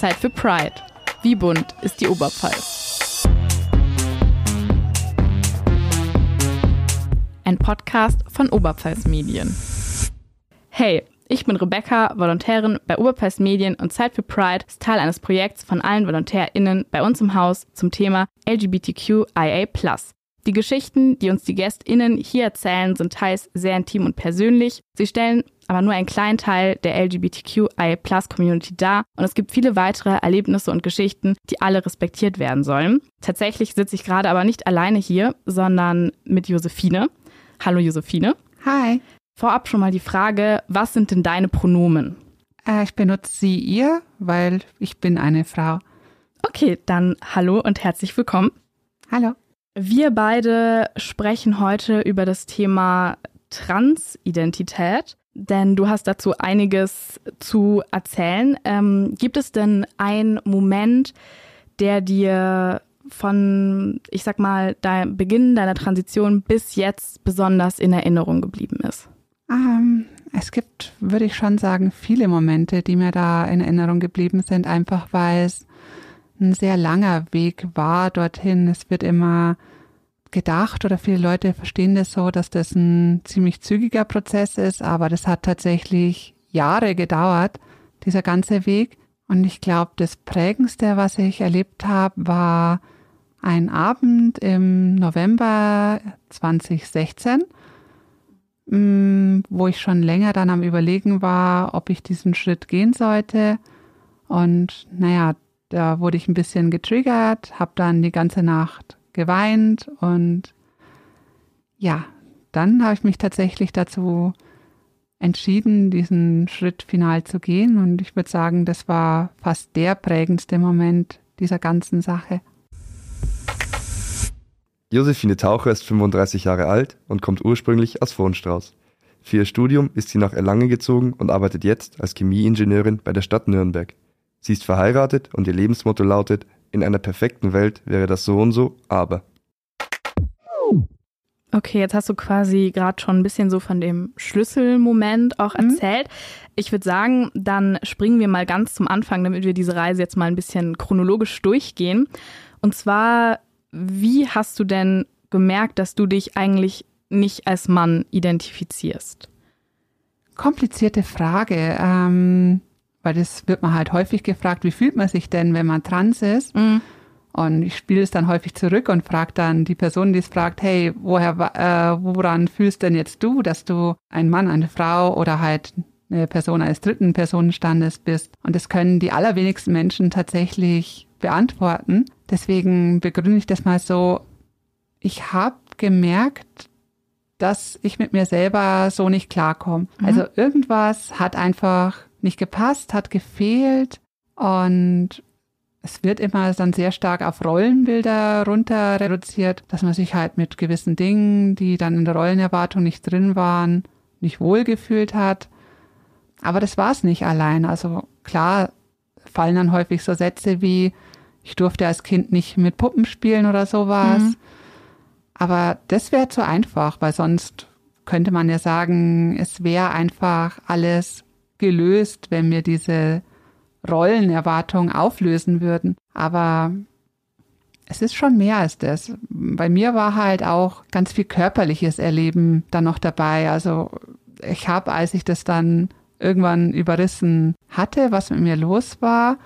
Zeit für Pride. Wie bunt ist die Oberpfalz? Ein Podcast von Oberpfalz Medien. Hey, ich bin Rebecca, Volontärin bei Oberpfalz Medien und Zeit für Pride ist Teil eines Projekts von allen VolontärInnen bei uns im Haus zum Thema LGBTQIA+. Die Geschichten, die uns die GästInnen hier erzählen, sind teils sehr intim und persönlich. Sie stellen aber nur einen kleinen Teil der LGBTQI-Plus-Community dar und es gibt viele weitere Erlebnisse und Geschichten, die alle respektiert werden sollen. Tatsächlich sitze ich gerade aber nicht alleine hier, sondern mit Josephine. Hallo Josephine. Hi. Vorab schon mal die Frage, was sind denn deine Pronomen? Äh, ich benutze sie, ihr, weil ich bin eine Frau. Okay, dann hallo und herzlich willkommen. Hallo. Wir beide sprechen heute über das Thema Transidentität, denn du hast dazu einiges zu erzählen. Ähm, gibt es denn einen Moment, der dir von, ich sag mal, deinem Beginn deiner Transition bis jetzt besonders in Erinnerung geblieben ist? Ähm, es gibt, würde ich schon sagen, viele Momente, die mir da in Erinnerung geblieben sind, einfach weil es ein sehr langer Weg war dorthin. Es wird immer gedacht oder viele Leute verstehen das so, dass das ein ziemlich zügiger Prozess ist, aber das hat tatsächlich Jahre gedauert, dieser ganze Weg. Und ich glaube, das Prägendste, was ich erlebt habe, war ein Abend im November 2016, mm, wo ich schon länger dann am Überlegen war, ob ich diesen Schritt gehen sollte. Und naja, da wurde ich ein bisschen getriggert, habe dann die ganze Nacht geweint und ja, dann habe ich mich tatsächlich dazu entschieden, diesen Schritt final zu gehen und ich würde sagen, das war fast der prägendste Moment dieser ganzen Sache. Josephine Taucher ist 35 Jahre alt und kommt ursprünglich aus Vohnstrauß. Für ihr Studium ist sie nach Erlangen gezogen und arbeitet jetzt als Chemieingenieurin bei der Stadt Nürnberg. Sie ist verheiratet und ihr Lebensmotto lautet, in einer perfekten Welt wäre das so und so, aber. Okay, jetzt hast du quasi gerade schon ein bisschen so von dem Schlüsselmoment auch mhm. erzählt. Mhm. Ich würde sagen, dann springen wir mal ganz zum Anfang, damit wir diese Reise jetzt mal ein bisschen chronologisch durchgehen. Und zwar, wie hast du denn gemerkt, dass du dich eigentlich nicht als Mann identifizierst? Komplizierte Frage. Ähm, weil das wird man halt häufig gefragt, wie fühlt man sich denn, wenn man trans ist? Mhm. Und ich spiele es dann häufig zurück und frage dann die Person, die es fragt, hey, woher, äh, woran fühlst denn jetzt du, dass du ein Mann, eine Frau oder halt eine Person eines dritten Personenstandes bist? Und das können die allerwenigsten Menschen tatsächlich beantworten. Deswegen begründe ich das mal so. Ich habe gemerkt, dass ich mit mir selber so nicht klarkomme. Mhm. Also irgendwas hat einfach nicht gepasst, hat gefehlt und es wird immer dann sehr stark auf Rollenbilder runter reduziert, dass man sich halt mit gewissen Dingen, die dann in der Rollenerwartung nicht drin waren, nicht wohlgefühlt hat. Aber das war es nicht allein. Also klar fallen dann häufig so Sätze wie, ich durfte als Kind nicht mit Puppen spielen oder sowas. Mhm. Aber das wäre zu einfach, weil sonst könnte man ja sagen, es wäre einfach alles gelöst, wenn wir diese Rollenerwartung auflösen würden. Aber es ist schon mehr als das. Bei mir war halt auch ganz viel körperliches Erleben dann noch dabei. Also ich habe, als ich das dann irgendwann überrissen hatte, was mit mir los war,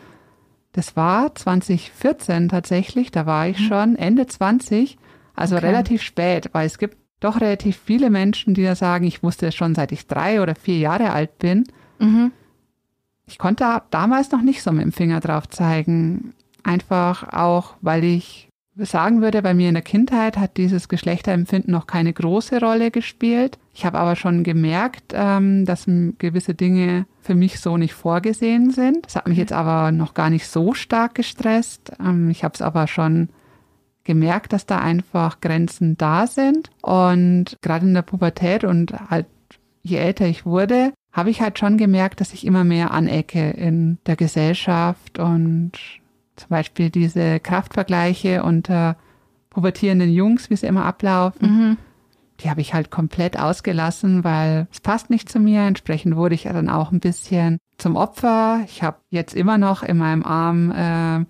das war 2014 tatsächlich, da war ich mhm. schon Ende 20, also okay. relativ spät, weil es gibt doch relativ viele Menschen, die da sagen, ich wusste es schon seit ich drei oder vier Jahre alt bin. Mhm. Ich konnte damals noch nicht so mit dem Finger drauf zeigen. Einfach auch, weil ich sagen würde, bei mir in der Kindheit hat dieses Geschlechterempfinden noch keine große Rolle gespielt. Ich habe aber schon gemerkt, ähm, dass gewisse Dinge für mich so nicht vorgesehen sind. Das hat mich jetzt aber noch gar nicht so stark gestresst. Ähm, ich habe es aber schon gemerkt, dass da einfach Grenzen da sind. Und gerade in der Pubertät und halt je älter ich wurde, habe ich halt schon gemerkt, dass ich immer mehr anecke in der Gesellschaft und zum Beispiel diese Kraftvergleiche unter pubertierenden Jungs, wie sie immer ablaufen. Mhm. die habe ich halt komplett ausgelassen, weil es passt nicht zu mir. Entsprechend wurde ich dann auch ein bisschen zum Opfer. Ich habe jetzt immer noch in meinem Arm äh,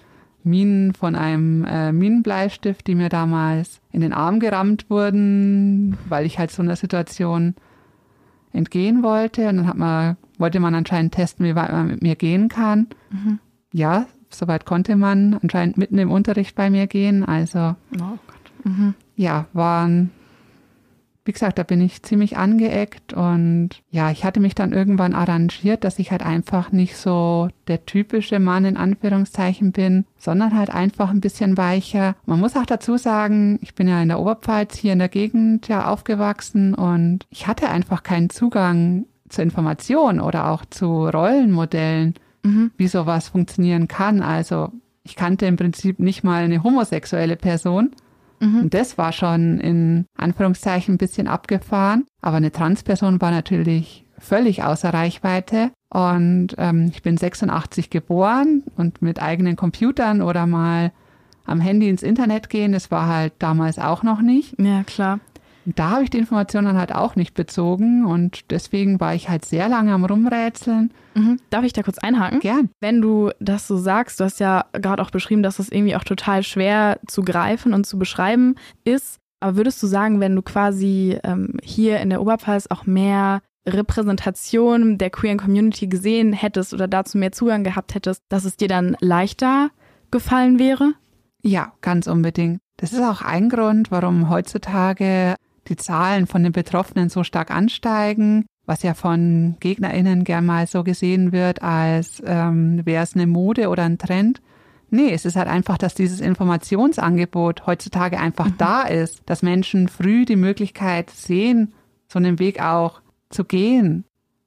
Minen von einem äh, Minenbleistift, die mir damals in den Arm gerammt wurden, weil ich halt so einer Situation entgehen wollte. Und dann hat man, wollte man anscheinend testen, wie weit man mit mir gehen kann. Mhm. Ja, soweit konnte man anscheinend mitten im Unterricht bei mir gehen. Also oh mhm. ja, waren wie gesagt, da bin ich ziemlich angeeckt und ja, ich hatte mich dann irgendwann arrangiert, dass ich halt einfach nicht so der typische Mann in Anführungszeichen bin, sondern halt einfach ein bisschen weicher. Man muss auch dazu sagen, ich bin ja in der Oberpfalz hier in der Gegend ja aufgewachsen und ich hatte einfach keinen Zugang zur Information oder auch zu Rollenmodellen, mhm. wie sowas funktionieren kann. Also ich kannte im Prinzip nicht mal eine homosexuelle Person. Mhm. Und das war schon in Anführungszeichen ein bisschen abgefahren. Aber eine Transperson war natürlich völlig außer Reichweite. Und ähm, ich bin 86 geboren und mit eigenen Computern oder mal am Handy ins Internet gehen, das war halt damals auch noch nicht. Ja, klar. Da habe ich die Informationen halt auch nicht bezogen und deswegen war ich halt sehr lange am Rumrätseln. Mhm. Darf ich da kurz einhaken? Gern. Wenn du das so sagst, du hast ja gerade auch beschrieben, dass das irgendwie auch total schwer zu greifen und zu beschreiben ist. Aber würdest du sagen, wenn du quasi ähm, hier in der Oberpfalz auch mehr Repräsentation der queeren Community gesehen hättest oder dazu mehr Zugang gehabt hättest, dass es dir dann leichter gefallen wäre? Ja, ganz unbedingt. Das ist auch ein Grund, warum heutzutage die Zahlen von den Betroffenen so stark ansteigen, was ja von GegnerInnen gern mal so gesehen wird, als ähm, wäre es eine Mode oder ein Trend. Nee, es ist halt einfach, dass dieses Informationsangebot heutzutage einfach mhm. da ist, dass Menschen früh die Möglichkeit sehen, so einen Weg auch zu gehen.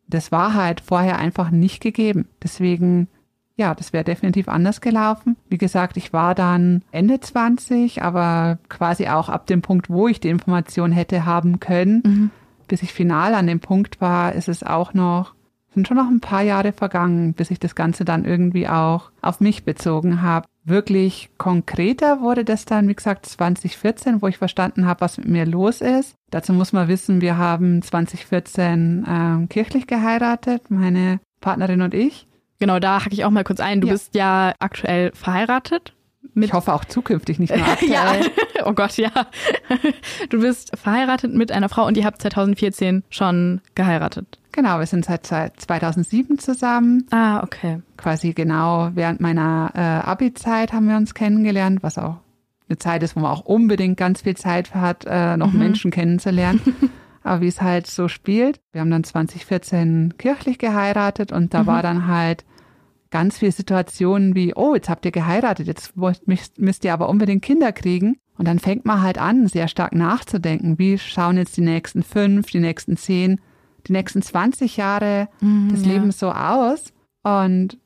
Das war halt vorher einfach nicht gegeben. Deswegen ja, das wäre definitiv anders gelaufen. Wie gesagt, ich war dann Ende 20, aber quasi auch ab dem Punkt, wo ich die Information hätte haben können, mhm. bis ich final an dem Punkt war, ist es auch noch, sind schon noch ein paar Jahre vergangen, bis ich das Ganze dann irgendwie auch auf mich bezogen habe. Wirklich konkreter wurde das dann, wie gesagt, 2014, wo ich verstanden habe, was mit mir los ist. Dazu muss man wissen, wir haben 2014 äh, kirchlich geheiratet, meine Partnerin und ich. Genau, da hacke ich auch mal kurz ein. Du ja. bist ja aktuell verheiratet. ich hoffe auch zukünftig nicht mehr aktuell. ja. Oh Gott, ja. Du bist verheiratet mit einer Frau und ihr habt 2014 schon geheiratet. Genau, wir sind seit 2007 zusammen. Ah, okay. Quasi genau während meiner äh, Abi-Zeit haben wir uns kennengelernt, was auch eine Zeit ist, wo man auch unbedingt ganz viel Zeit hat, äh, noch mhm. Menschen kennenzulernen. Aber wie es halt so spielt. Wir haben dann 2014 kirchlich geheiratet und da mhm. war dann halt ganz viele Situationen wie, oh, jetzt habt ihr geheiratet, jetzt müsst ihr aber unbedingt Kinder kriegen. Und dann fängt man halt an, sehr stark nachzudenken, wie schauen jetzt die nächsten fünf, die nächsten zehn, die nächsten 20 Jahre mhm, des ja. Lebens so aus. Und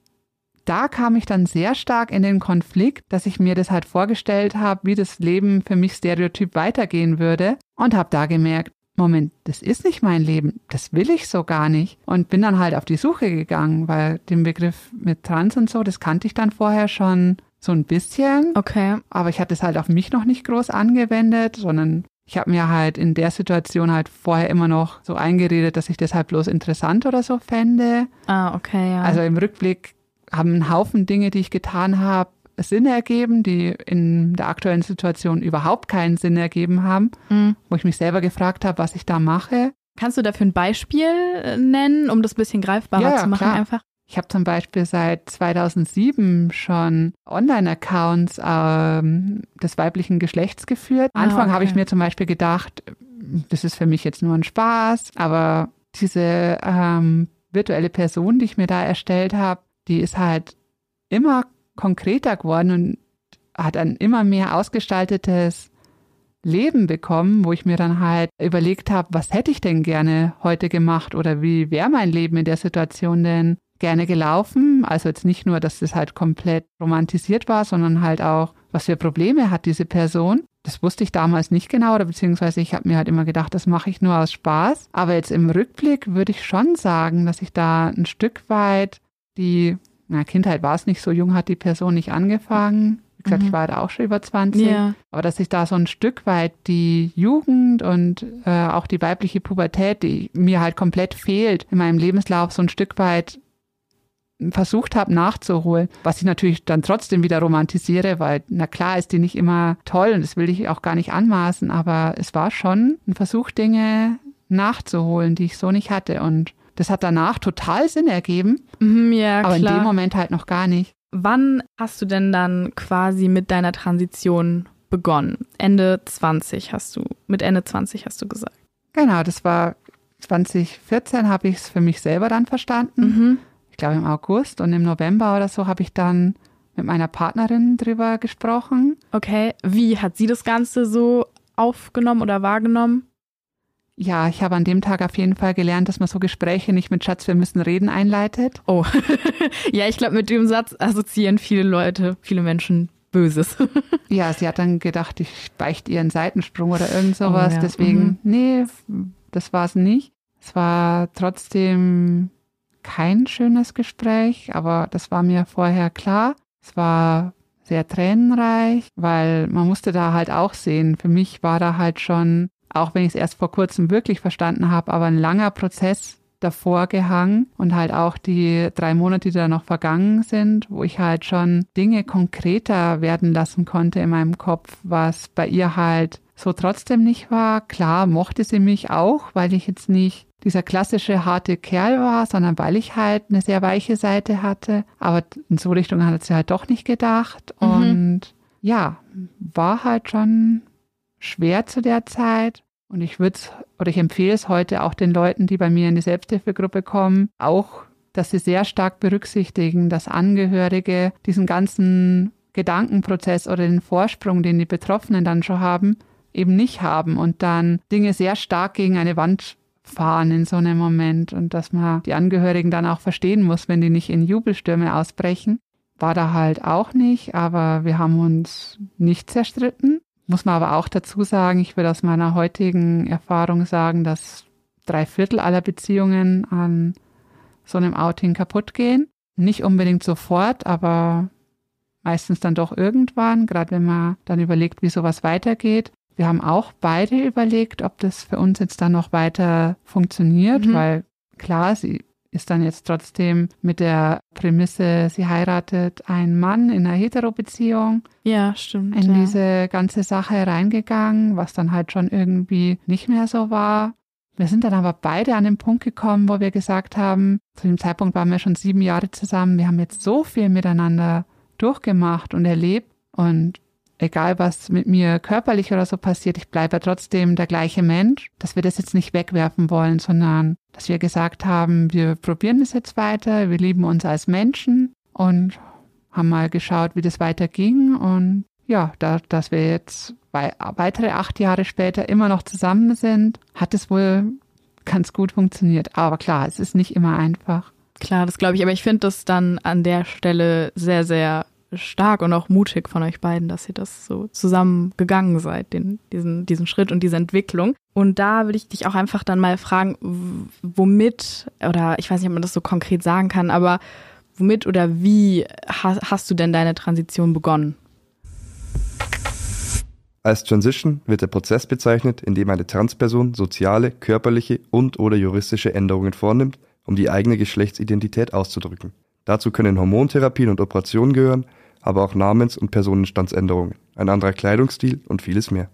da kam ich dann sehr stark in den Konflikt, dass ich mir das halt vorgestellt habe, wie das Leben für mich stereotyp weitergehen würde und habe da gemerkt, Moment, das ist nicht mein Leben, das will ich so gar nicht. Und bin dann halt auf die Suche gegangen, weil den Begriff mit Trans und so, das kannte ich dann vorher schon so ein bisschen. Okay. Aber ich hatte es halt auf mich noch nicht groß angewendet, sondern ich habe mir halt in der Situation halt vorher immer noch so eingeredet, dass ich das halt bloß interessant oder so fände. Ah, okay, ja. Also im Rückblick haben ein Haufen Dinge, die ich getan habe, Sinn ergeben, die in der aktuellen Situation überhaupt keinen Sinn ergeben haben, mhm. wo ich mich selber gefragt habe, was ich da mache. Kannst du dafür ein Beispiel äh, nennen, um das ein bisschen greifbarer ja, zu machen klar. einfach? Ich habe zum Beispiel seit 2007 schon Online-Accounts ähm, des weiblichen Geschlechts geführt. Am ah, Anfang okay. habe ich mir zum Beispiel gedacht, das ist für mich jetzt nur ein Spaß, aber diese ähm, virtuelle Person, die ich mir da erstellt habe, die ist halt immer konkreter geworden und hat ein immer mehr ausgestaltetes Leben bekommen, wo ich mir dann halt überlegt habe, was hätte ich denn gerne heute gemacht oder wie wäre mein Leben in der Situation denn gerne gelaufen. Also jetzt nicht nur, dass das halt komplett romantisiert war, sondern halt auch, was für Probleme hat diese Person. Das wusste ich damals nicht genau oder beziehungsweise ich habe mir halt immer gedacht, das mache ich nur aus Spaß. Aber jetzt im Rückblick würde ich schon sagen, dass ich da ein Stück weit die na, Kindheit war es nicht, so jung hat die Person nicht angefangen. Wie gesagt, Mhm. ich war da auch schon über 20. Ja. Aber dass sich da so ein Stück weit die Jugend und äh, auch die weibliche Pubertät, die mir halt komplett fehlt in meinem Lebenslauf, so ein Stück weit versucht habe nachzuholen, was ich natürlich dann trotzdem wieder romantisiere, weil na klar ist die nicht immer toll und das will ich auch gar nicht anmaßen, aber es war schon ein Versuch, Dinge nachzuholen, die ich so nicht hatte und das hat danach total Sinn ergeben, Mhm, ja, aber klar. in dem Moment halt noch gar nicht. Wann hast du denn dann quasi mit deiner Transition begonnen? Ende 20 hast du, mit Ende 20 hast du gesagt. Genau, das war 2014 habe ich es für mich selber dann verstanden. Mhm. ich glaube im August und im November oder so habe ich dann mit meiner Partnerin drüber gesprochen. Okay, wie hat sie das Ganze so aufgenommen oder wahrgenommen? Ja, ich habe an dem Tag auf jeden Fall gelernt, dass man so Gespräche nicht mit Schatz, wir müssen reden einleitet. Oh, ja, ich glaube, mit dem Satz assoziieren viele Leute, viele Menschen Böses. Ja, sie hat dann gedacht, ich beichte ihren Seitensprung oder irgend sowas. Oh, ja. Deswegen, Mhm. nee, das war es nicht. Es war trotzdem kein schönes Gespräch, aber das war mir vorher klar. Es war sehr tränenreich, weil man musste da halt auch sehen. Für mich war da halt schon, auch wenn ich es erst vor kurzem wirklich verstanden habe, aber ein langer Prozess davor gehangen und halt auch die drei Monate, die da noch vergangen sind, wo ich halt schon Dinge konkreter werden lassen konnte in meinem Kopf, was bei ihr halt so trotzdem nicht war. Klar mochte sie mich auch, weil ich jetzt nicht dieser klassische harte Kerl war, sondern weil ich halt eine sehr weiche Seite hatte. Aber in so Richtung hat sie halt doch nicht gedacht. Mhm. Und ja, war halt schon schwer zu der Zeit. Und ich würde oder ich empfehle es heute auch den Leuten, die bei mir in die Selbsthilfegruppe kommen, auch, dass sie sehr stark berücksichtigen, dass Angehörige diesen ganzen Gedankenprozess oder den Vorsprung, den die Betroffenen dann schon haben, eben nicht haben und dann Dinge sehr stark gegen eine Wand fahren in so einem Moment und dass man die Angehörigen dann auch verstehen muss, wenn die nicht in Jubelstürme ausbrechen. War da halt auch nicht, aber wir haben uns nicht zerstritten. Muss man aber auch dazu sagen, ich würde aus meiner heutigen Erfahrung sagen, dass drei Viertel aller Beziehungen an so einem Outing kaputt gehen. Nicht unbedingt sofort, aber meistens dann doch irgendwann, gerade wenn man dann überlegt, wie sowas weitergeht. Wir haben auch beide überlegt, ob das für uns jetzt dann noch weiter funktioniert, Mhm. weil klar, sie ist dann jetzt trotzdem mit der Prämisse, sie heiratet einen Mann in einer Hetero-Beziehung Ja, stimmt. in ja. diese ganze Sache reingegangen, was dann halt schon irgendwie nicht mehr so war. Wir sind dann aber beide an den Punkt gekommen, wo wir gesagt haben, zu dem Zeitpunkt waren wir schon sieben Jahre zusammen, wir haben jetzt so viel miteinander durchgemacht und erlebt und egal was mit mir körperlich oder so passiert, ich bleibe trotzdem der gleiche Mensch, dass wir das jetzt nicht wegwerfen wollen, sondern dass wir gesagt haben, wir probieren es jetzt weiter, wir lieben uns als Menschen und haben mal geschaut, wie das weiterging und ja, da, dass wir jetzt wei- weitere acht Jahre später immer noch zusammen sind, hat es wohl ganz gut funktioniert. Aber klar, es ist nicht immer einfach. Klar, das glaube ich, aber ich finde das dann an der Stelle sehr, sehr stark und auch mutig von euch beiden, dass ihr das so zusammen gegangen seid, den, diesen, diesen Schritt und diese Entwicklung. Und da würde ich dich auch einfach dann mal fragen, womit, oder ich weiß nicht, ob man das so konkret sagen kann, aber womit oder wie ha hast du denn deine Transition begonnen? Als Transition wird der Prozess bezeichnet, in dem eine Transperson soziale, körperliche und oder juristische Änderungen vornimmt, um die eigene Geschlechtsidentität auszudrücken. Dazu können Hormontherapien und Operationen gehören, aber auch Namens- und Personenstandsänderungen, ein anderer Kleidungsstil und vieles mehr.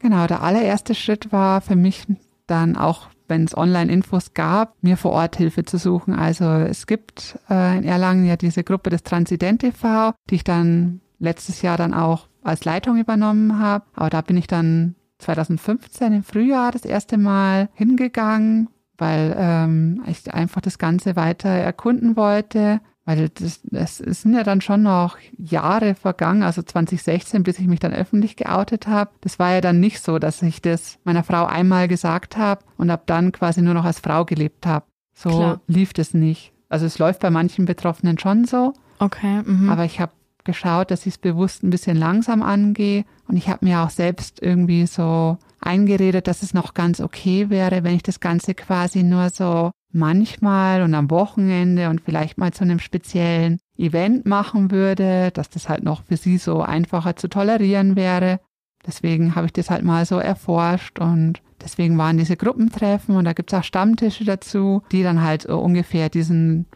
Genau, der allererste Schritt war für mich dann auch, wenn es Online-Infos gab, mir vor Ort Hilfe zu suchen. Also es gibt äh, in Erlangen ja diese Gruppe des Transident e.V., die ich dann letztes Jahr dann auch als Leitung übernommen habe. Aber da bin ich dann 2015 im Frühjahr das erste Mal hingegangen, weil ähm, ich einfach das Ganze weiter erkunden wollte. Weil das, das sind ja dann schon noch Jahre vergangen, also 2016, bis ich mich dann öffentlich geoutet habe. Das war ja dann nicht so, dass ich das meiner Frau einmal gesagt habe und ab dann quasi nur noch als Frau gelebt habe. So Klar. lief das nicht. Also es läuft bei manchen Betroffenen schon so, Okay. Mhm. aber ich habe geschaut, dass ich es bewusst ein bisschen langsam angehe und ich habe mir auch selbst irgendwie so eingeredet, dass es noch ganz okay wäre, wenn ich das Ganze quasi nur so manchmal und am Wochenende und vielleicht mal zu einem speziellen Event machen würde, dass das halt noch für sie so einfacher zu tolerieren wäre. Deswegen habe ich das halt mal so erforscht und deswegen waren diese Gruppentreffen und da gibt es auch Stammtische dazu, die dann halt so ungefähr diesen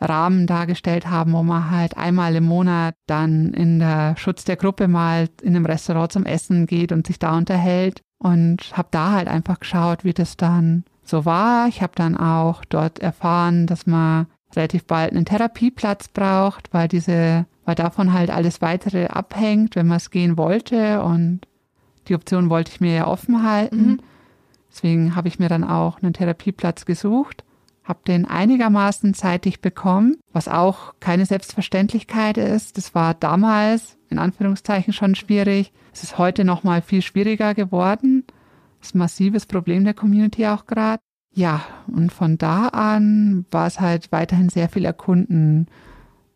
Rahmen dargestellt haben, wo man halt einmal im Monat dann in der Schutz der Gruppe mal in einem Restaurant zum Essen geht und sich da unterhält und habe da halt einfach geschaut, wie das dann so war. Ich habe dann auch dort erfahren, dass man relativ bald einen Therapieplatz braucht, weil diese, weil davon halt alles weitere abhängt, wenn man es gehen wollte und die Option wollte ich mir ja offen halten. Mhm. Deswegen habe ich mir dann auch einen Therapieplatz gesucht, habe den einigermaßen zeitig bekommen, was auch keine Selbstverständlichkeit ist. Das war damals in Anführungszeichen schon schwierig. Es ist heute noch mal viel schwieriger geworden. Ein massives Problem der Community auch gerade. Ja, und von da an war es halt weiterhin sehr viel erkunden.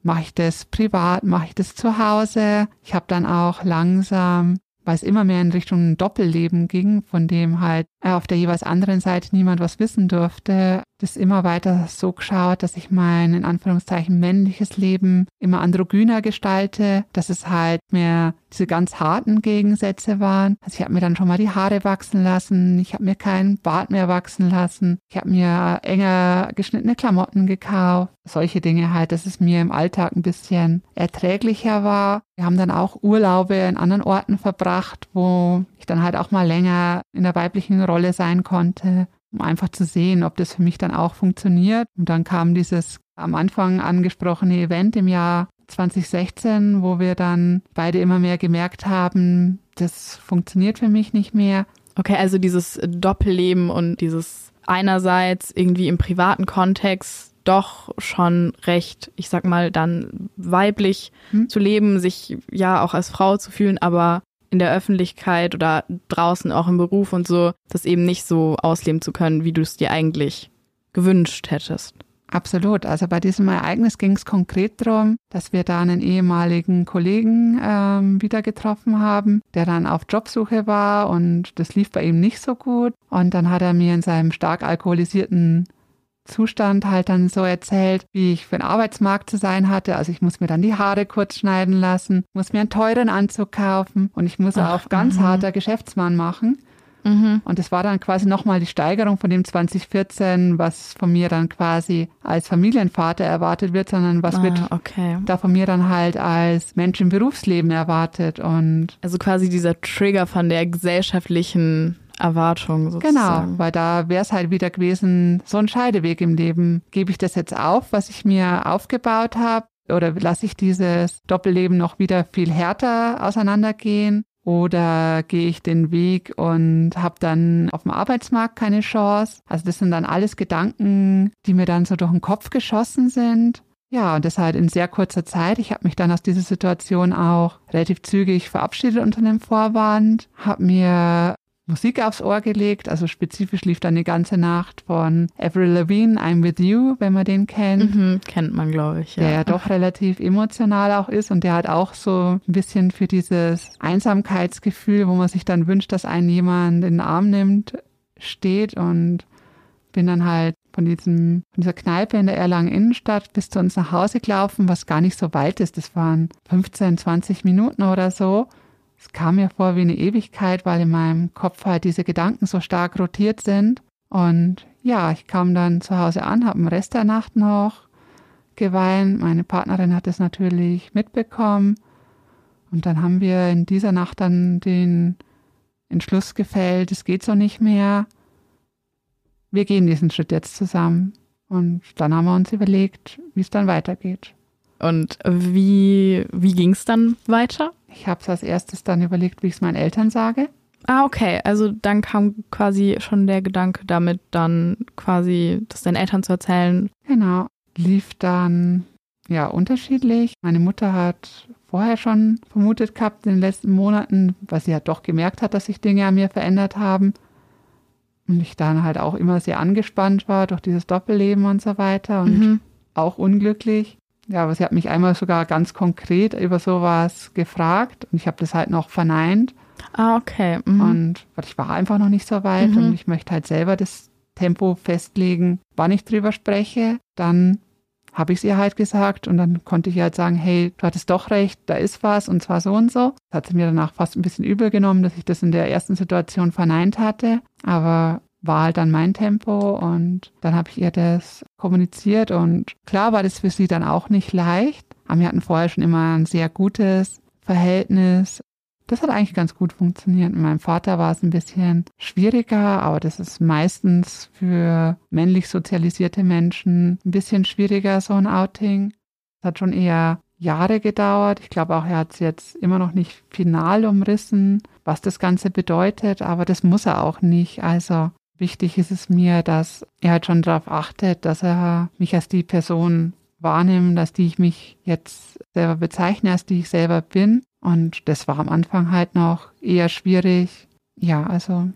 Mache ich das privat, mache ich das zu Hause? Ich habe dann auch langsam weil es immer mehr in Richtung Doppelleben ging, von dem halt auf der jeweils anderen Seite niemand was wissen durfte, das immer weiter so geschaut, dass ich mein in Anführungszeichen männliches Leben immer androgyner gestalte, dass es halt mehr diese ganz harten Gegensätze waren. Also ich habe mir dann schon mal die Haare wachsen lassen, ich habe mir keinen Bart mehr wachsen lassen, ich habe mir enger geschnittene Klamotten gekauft, solche Dinge halt, dass es mir im Alltag ein bisschen erträglicher war. Wir haben dann auch Urlaube in anderen Orten verbracht, wo ich dann halt auch mal länger in der weiblichen Rolle sein konnte um einfach zu sehen, ob das für mich dann auch funktioniert. Und dann kam dieses am Anfang angesprochene Event im Jahr 2016, wo wir dann beide immer mehr gemerkt haben, das funktioniert für mich nicht mehr. Okay, also dieses Doppelleben und dieses einerseits irgendwie im privaten Kontext doch schon recht, ich sag mal, dann weiblich hm. zu leben, sich ja auch als Frau zu fühlen, aber in der Öffentlichkeit oder draußen auch im Beruf und so, das eben nicht so ausleben zu können, wie du es dir eigentlich gewünscht hättest. Absolut. Also bei diesem Ereignis ging es konkret darum, dass wir da einen ehemaligen Kollegen ähm, wieder getroffen haben, der dann auf Jobsuche war und das lief bei ihm nicht so gut. Und dann hat er mir in seinem stark alkoholisierten Zustand halt dann so erzählt, wie ich für den Arbeitsmarkt zu sein hatte. Also ich muss mir dann die Haare kurz schneiden lassen, muss mir einen teuren Anzug kaufen und ich muss Ach, auf ganz mh. harter Geschäftsmann machen. Mhm. Und das war dann quasi nochmal die Steigerung von dem 2014, was von mir dann quasi als Familienvater erwartet wird, sondern was ah, wird okay. da von mir dann halt als Mensch im Berufsleben erwartet. Und also quasi dieser Trigger von der gesellschaftlichen Erwartung sozusagen. Genau, weil da wäre es halt wieder gewesen, so ein Scheideweg im Leben. Gebe ich das jetzt auf, was ich mir aufgebaut habe? Oder lasse ich dieses Doppelleben noch wieder viel härter auseinandergehen? Oder gehe ich den Weg und habe dann auf dem Arbeitsmarkt keine Chance? Also das sind dann alles Gedanken, die mir dann so durch den Kopf geschossen sind. Ja, und das halt in sehr kurzer Zeit. Ich habe mich dann aus dieser Situation auch relativ zügig verabschiedet unter dem Vorwand, habe mir Musik aufs Ohr gelegt. Also spezifisch lief dann die ganze Nacht von Avril Lavigne, I'm With You, wenn man den kennt. Mhm, kennt man, glaube ich. Ja. Der ja doch relativ emotional auch ist und der hat auch so ein bisschen für dieses Einsamkeitsgefühl, wo man sich dann wünscht, dass einen jemand in den Arm nimmt, steht und bin dann halt von diesem, von dieser Kneipe in der Erlangen Innenstadt bis zu uns nach Hause gelaufen, was gar nicht so weit ist. Das waren 15, 20 Minuten oder so. Es kam mir vor wie eine Ewigkeit, weil in meinem Kopf halt diese Gedanken so stark rotiert sind. Und ja, ich kam dann zu Hause an, habe den Rest der Nacht noch geweint. Meine Partnerin hat es natürlich mitbekommen. Und dann haben wir in dieser Nacht dann den Entschluss gefällt, es geht so nicht mehr. Wir gehen diesen Schritt jetzt zusammen. Und dann haben wir uns überlegt, wie es dann weitergeht. Und wie, wie ging es dann weiter? Ich habe es als erstes dann überlegt, wie ich es meinen Eltern sage. Ah, okay. Also dann kam quasi schon der Gedanke damit, dann quasi das deinen Eltern zu erzählen. Genau. Lief dann ja unterschiedlich. Meine Mutter hat vorher schon vermutet gehabt in den letzten Monaten, weil sie halt doch gemerkt hat, dass sich Dinge an mir verändert haben. Und ich dann halt auch immer sehr angespannt war durch dieses Doppelleben und so weiter und mhm. auch unglücklich. Ja, aber sie hat mich einmal sogar ganz konkret über sowas gefragt und ich habe das halt noch verneint. Ah, okay. Mhm. Und weil ich war einfach noch nicht so weit mhm. und ich möchte halt selber das Tempo festlegen, wann ich drüber spreche. Dann habe ich es ihr halt gesagt und dann konnte ich ihr halt sagen, hey, du hattest doch recht, da ist was und zwar so und so. Das hat sie mir danach fast ein bisschen übel genommen, dass ich das in der ersten Situation verneint hatte, aber war halt dann mein Tempo und dann habe ich ihr das kommuniziert und klar war das für sie dann auch nicht leicht, aber wir hatten vorher schon immer ein sehr gutes Verhältnis. Das hat eigentlich ganz gut funktioniert. Mit meinem Vater war es ein bisschen schwieriger, aber das ist meistens für männlich sozialisierte Menschen ein bisschen schwieriger, so ein Outing. Es hat schon eher Jahre gedauert. Ich glaube auch, er hat es jetzt immer noch nicht final umrissen, was das Ganze bedeutet, aber das muss er auch nicht. Also wichtig ist es mir, dass er halt schon darauf achtet, dass er mich als die Person wahrnimmt, als die ich mich jetzt selber bezeichne, als die ich selber bin und das war am Anfang halt noch eher schwierig. Ja, also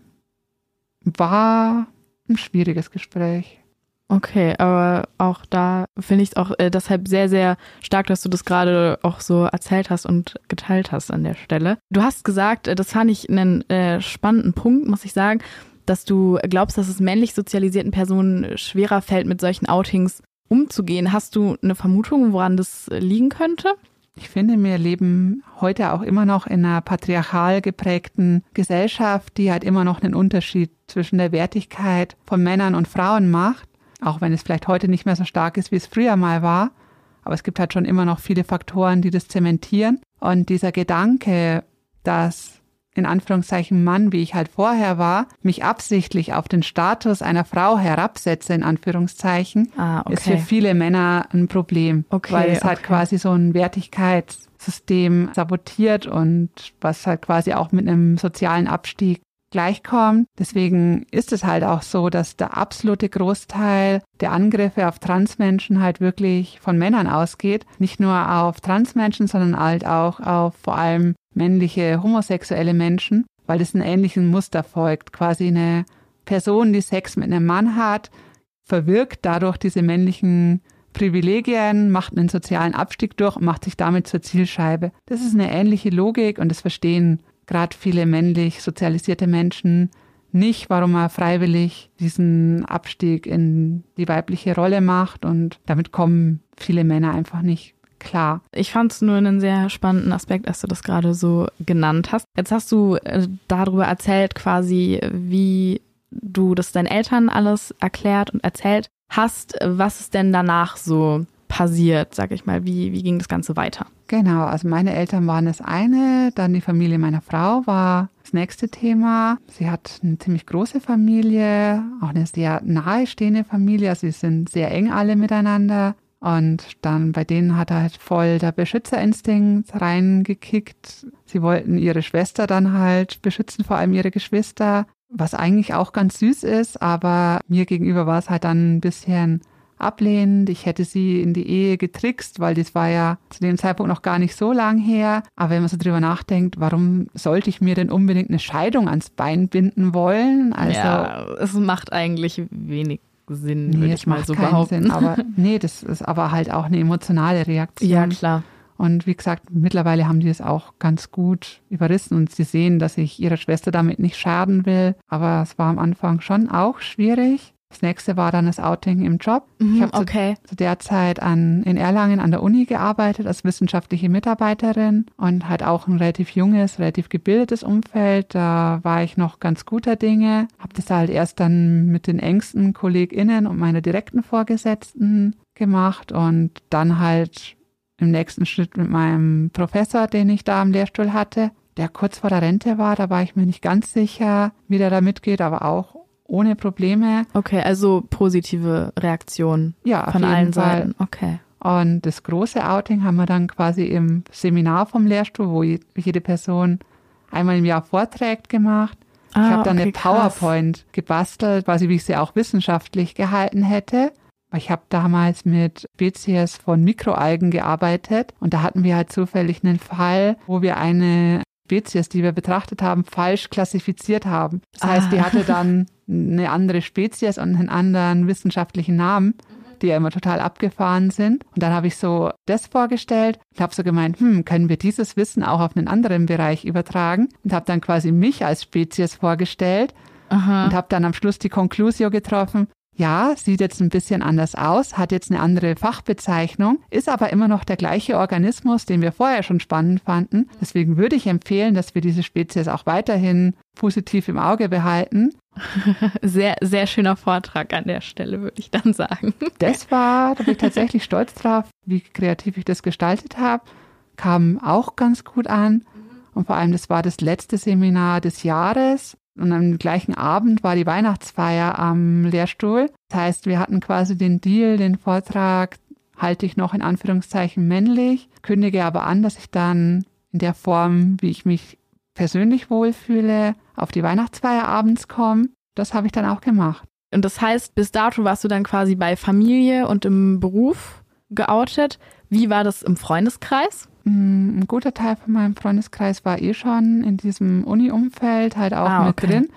war ein schwieriges Gespräch. Okay, aber auch da finde ich es auch äh, deshalb sehr, sehr stark, dass du das gerade auch so erzählt hast und geteilt hast an der Stelle. Du hast gesagt, äh, das fand ich einen äh, spannenden Punkt, muss ich sagen, dass du glaubst, dass es männlich sozialisierten Personen schwerer fällt, mit solchen Outings umzugehen. Hast du eine Vermutung, woran das liegen könnte? Ich finde, wir leben heute auch immer noch in einer patriarchal geprägten Gesellschaft, die halt immer noch einen Unterschied zwischen der Wertigkeit von Männern und Frauen macht, auch wenn es vielleicht heute nicht mehr so stark ist, wie es früher mal war. Aber es gibt halt schon immer noch viele Faktoren, die das zementieren. Und dieser Gedanke, dass in Anführungszeichen Mann, wie ich halt vorher war, mich absichtlich auf den Status einer Frau herabsetze, in Anführungszeichen, ah, okay. ist für viele Männer ein Problem. Okay, weil es halt okay. quasi so ein Wertigkeitssystem sabotiert und was halt quasi auch mit einem sozialen Abstieg gleichkommt. Deswegen ist es halt auch so, dass der absolute Großteil der Angriffe auf Transmenschen halt wirklich von Männern ausgeht. Nicht nur auf Transmenschen, sondern halt auch auf vor allem männliche homosexuelle Menschen, weil es einem ähnlichen Muster folgt. Quasi eine Person, die Sex mit einem Mann hat, verwirkt dadurch diese männlichen Privilegien, macht einen sozialen Abstieg durch und macht sich damit zur Zielscheibe. Das ist eine ähnliche Logik und das verstehen gerade viele männlich sozialisierte Menschen nicht, warum er freiwillig diesen Abstieg in die weibliche Rolle macht und damit kommen viele Männer einfach nicht klar. Ich fand es nur einen sehr spannenden Aspekt, als du das gerade so genannt hast. Jetzt hast du äh, darüber erzählt, quasi, wie du das deinen Eltern alles erklärt und erzählt hast. Was ist denn danach so passiert, sag ich mal? Wie, wie ging das Ganze weiter? Genau, also meine Eltern waren das eine, dann die Familie meiner Frau war das nächste Thema. Sie hat eine ziemlich große Familie, auch eine sehr nahestehende Familie, also sie sind sehr eng alle miteinander. Und dann bei denen hat halt voll der Beschützerinstinkt reingekickt. Sie wollten ihre Schwester dann halt beschützen, vor allem ihre Geschwister, was eigentlich auch ganz süß ist, aber mir gegenüber war es halt dann ein bisschen ablehnend. Ich hätte sie in die Ehe getrickst, weil das war ja zu dem Zeitpunkt noch gar nicht so lang her. Aber wenn man so drüber nachdenkt, warum sollte ich mir denn unbedingt eine Scheidung ans Bein binden wollen? Also ja, es macht eigentlich wenig Sinn, nee, würde ich mal so behaupten. Sinn, aber nee, das ist aber halt auch eine emotionale Reaktion. Ja, klar. Und wie gesagt, mittlerweile haben die es auch ganz gut überrissen und sie sehen, dass ich ihrer Schwester damit nicht schaden will. Aber es war am Anfang schon auch schwierig. Das nächste war dann das Outing im Job. Mhm, ich habe okay. zu, zu, der Zeit an, in Erlangen an der Uni gearbeitet als wissenschaftliche Mitarbeiterin und halt auch ein relativ junges, relativ gebildetes Umfeld. Da war ich noch ganz guter Dinge. Habe das halt erst dann mit den engsten KollegInnen und meiner direkten Vorgesetzten gemacht und dann halt im nächsten Schritt mit meinem Professor, den ich da am Lehrstuhl hatte, der kurz vor der Rente war. Da war ich mir nicht ganz sicher, wie der da mitgeht, aber auch ohne Probleme. Okay, also positive Reaktion ja, von allen Fall. Seiten. Okay. Und das große Outing haben wir dann quasi im Seminar vom Lehrstuhl, wo jede Person einmal im Jahr vorträgt, gemacht. Ah, ich habe dann okay, eine PowerPoint krass. gebastelt, quasi wie ich sie auch wissenschaftlich gehalten hätte. Ich habe damals mit Spezies von Mikroalgen gearbeitet und da hatten wir halt zufällig einen Fall, wo wir eine Spezies, die wir betrachtet haben, falsch klassifiziert haben. Das heißt, ah. die hatte dann eine andere Spezies und einen anderen wissenschaftlichen Namen, die ja immer total abgefahren sind. Und dann habe ich so das vorgestellt und habe so gemeint, hm, können wir dieses Wissen auch auf einen anderen Bereich übertragen? Und habe dann quasi mich als Spezies vorgestellt Aha. und habe dann am Schluss die Conclusio getroffen, Ja, sieht jetzt ein bisschen anders aus, hat jetzt eine andere Fachbezeichnung, ist aber immer noch der gleiche Organismus, den wir vorher schon spannend fanden. Deswegen würde ich empfehlen, dass wir diese Spezies auch weiterhin positiv im Auge behalten. Sehr, sehr schöner Vortrag an der Stelle, würde ich dann sagen. Das war, da bin ich tatsächlich stolz drauf, wie kreativ ich das gestaltet habe. Kam auch ganz gut an. Und vor allem, das war das letzte Seminar des Jahres. Und am gleichen Abend war die Weihnachtsfeier am Lehrstuhl. Das heißt, wir hatten quasi den Deal, den Vortrag halte ich noch in Anführungszeichen männlich, kündige aber an, dass ich dann in der Form, wie ich mich persönlich wohlfühle, auf die Weihnachtsfeier abends komme. Das habe ich dann auch gemacht. Und das heißt, bis dato warst du dann quasi bei Familie und im Beruf geoutet. Wie war das im Freundeskreis? Mm, ein guter Teil von meinem Freundeskreis war eh schon in diesem Uni-Umfeld halt auch ah, mit drin.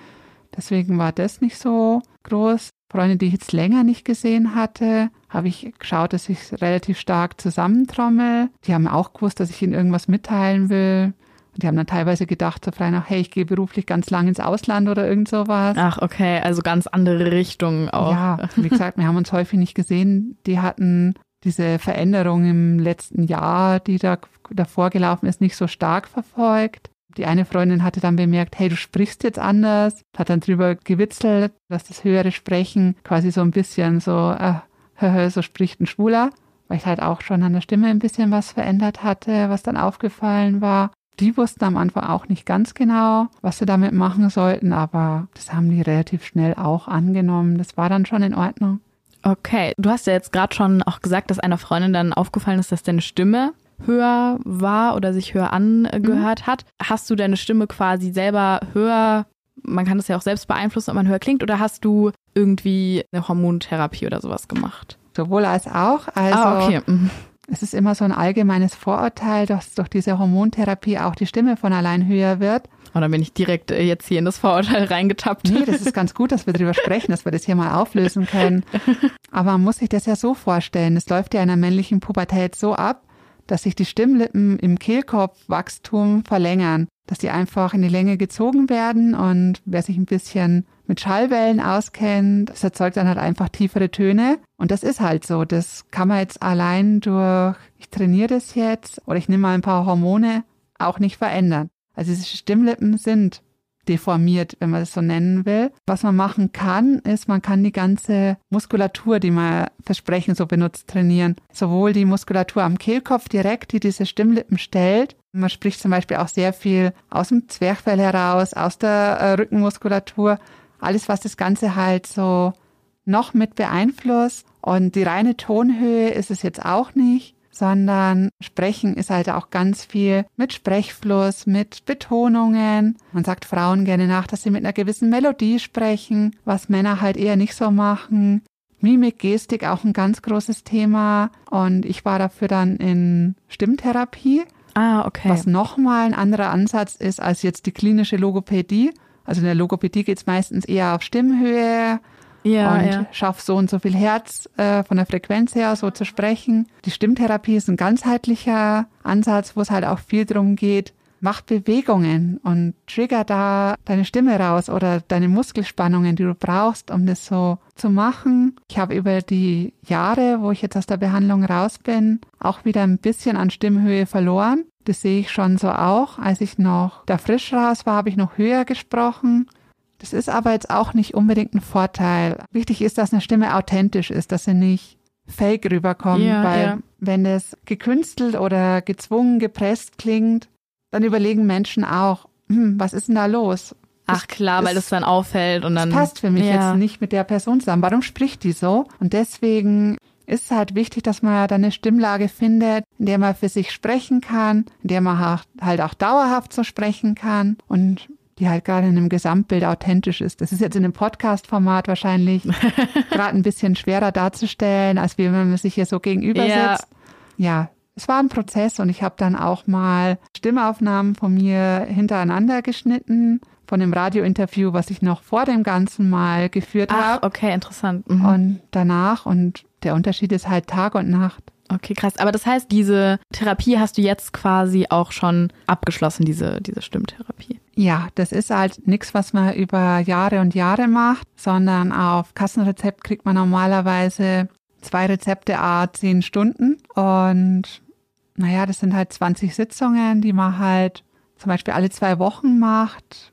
Deswegen war das nicht so groß. Freunde, die ich jetzt länger nicht gesehen hatte, habe ich geschaut, dass ich relativ stark zusammentrommel. Die haben auch gewusst, dass ich ihnen irgendwas mitteilen will. Und die haben dann teilweise gedacht, so frei nach, hey, ich gehe beruflich ganz lang ins Ausland oder irgend sowas. Ach, okay, also ganz andere Richtungen auch. Ja, wie gesagt, wir haben uns häufig nicht gesehen. Die hatten diese Veränderung im letzten Jahr, die da davor gelaufen ist, nicht so stark verfolgt. Die eine Freundin hatte dann bemerkt, hey, du sprichst jetzt anders, hat dann drüber gewitzelt, dass das höhere Sprechen quasi so ein bisschen so, äh, so spricht ein Schwuler, weil ich halt auch schon an der Stimme ein bisschen was verändert hatte, was dann aufgefallen war. Die wussten am Anfang auch nicht ganz genau, was sie damit machen sollten, aber das haben die relativ schnell auch angenommen. Das war dann schon in Ordnung. Okay, du hast ja jetzt gerade schon auch gesagt, dass einer Freundin dann aufgefallen ist, dass deine Stimme höher war oder sich höher angehört mhm. hat. Hast du deine Stimme quasi selber höher, man kann das ja auch selbst beeinflussen, ob man höher klingt, oder hast du irgendwie eine Hormontherapie oder sowas gemacht? Sowohl als auch. Also ah, okay. Mhm. Es ist immer so ein allgemeines Vorurteil, dass durch diese Hormontherapie auch die Stimme von allein höher wird. Und oh, dann bin ich direkt äh, jetzt hier in das Vorurteil reingetappt. Nee, das ist ganz gut, dass wir darüber sprechen, dass wir das hier mal auflösen können. Aber man muss sich das ja so vorstellen. Es läuft ja in der männlichen Pubertät so ab, dass sich die Stimmlippen im Kehlkopfwachstum verlängern, dass die einfach in die Länge gezogen werden und wer sich ein bisschen mit Schallwellen auskennt, das erzeugt dann halt einfach tiefere Töne und das ist halt so. Das kann man jetzt allein durch, ich trainiere das jetzt oder ich nehme mal ein paar Hormone auch nicht verändern. Also diese Stimmlippen sind deformiert, wenn man das so nennen will. Was man machen kann, ist, man kann die ganze Muskulatur, die man Versprechen so benutzt, trainieren. Sowohl die Muskulatur am Kehlkopf direkt, die diese Stimmlippen stellt. Man spricht zum Beispiel auch sehr viel aus dem Zwerchfell heraus, aus der äh, Rückenmuskulatur. Alles, was das Ganze halt so noch mit beeinflusst. Und die reine Tonhöhe ist es jetzt auch nicht sondern Sprechen ist halt auch ganz viel mit Sprechfluss, mit Betonungen. Man sagt Frauen gerne nach, dass sie mit einer gewissen Melodie sprechen, was Männer halt eher nicht so machen. Mimik, Gestik auch ein ganz großes Thema und ich war dafür dann in Stimmtherapie. Ah, okay. Was nochmal ein anderer Ansatz ist als jetzt die klinische Logopädie. Also in der Logopädie geht es meistens eher auf Stimmhöhe, ja, und ja. schaff so und so viel Herz äh, von der Frequenz her so zu sprechen. Die Stimmtherapie ist ein ganzheitlicher Ansatz, wo es halt auch viel darum geht, mach Bewegungen und trigger da deine Stimme raus oder deine Muskelspannungen, die du brauchst, um das so zu machen. Ich habe über die Jahre, wo ich jetzt aus der Behandlung raus bin, auch wieder ein bisschen an Stimmhöhe verloren. Das sehe ich schon so auch. Als ich noch da frisch raus war, habe ich noch höher gesprochen. Das ist aber jetzt auch nicht unbedingt ein Vorteil. Wichtig ist, dass eine Stimme authentisch ist, dass sie nicht fake rüberkommt, ja, weil ja. wenn es gekünstelt oder gezwungen, gepresst klingt, dann überlegen Menschen auch, hm, was ist denn da los? Ach klar, das, weil das dann auffällt und dann. Das passt für mich ja. jetzt nicht mit der Person zusammen. Warum spricht die so? Und deswegen ist es halt wichtig, dass man da eine Stimmlage findet, in der man für sich sprechen kann, in der man halt auch dauerhaft so sprechen kann. Und die halt gerade in einem Gesamtbild authentisch ist. Das ist jetzt in einem Podcast-Format wahrscheinlich gerade ein bisschen schwerer darzustellen, als wenn man sich hier so gegenüber sitzt. Ja. ja, es war ein Prozess und ich habe dann auch mal Stimmaufnahmen von mir hintereinander geschnitten von dem Radiointerview, was ich noch vor dem Ganzen mal geführt habe. Okay, interessant. Mhm. Und danach und der Unterschied ist halt Tag und Nacht. Okay, krass. Aber das heißt, diese Therapie hast du jetzt quasi auch schon abgeschlossen, diese, diese Stimmtherapie. Ja, das ist halt nichts, was man über Jahre und Jahre macht, sondern auf Kassenrezept kriegt man normalerweise zwei Rezepte a zehn Stunden und naja, das sind halt 20 Sitzungen, die man halt zum Beispiel alle zwei Wochen macht.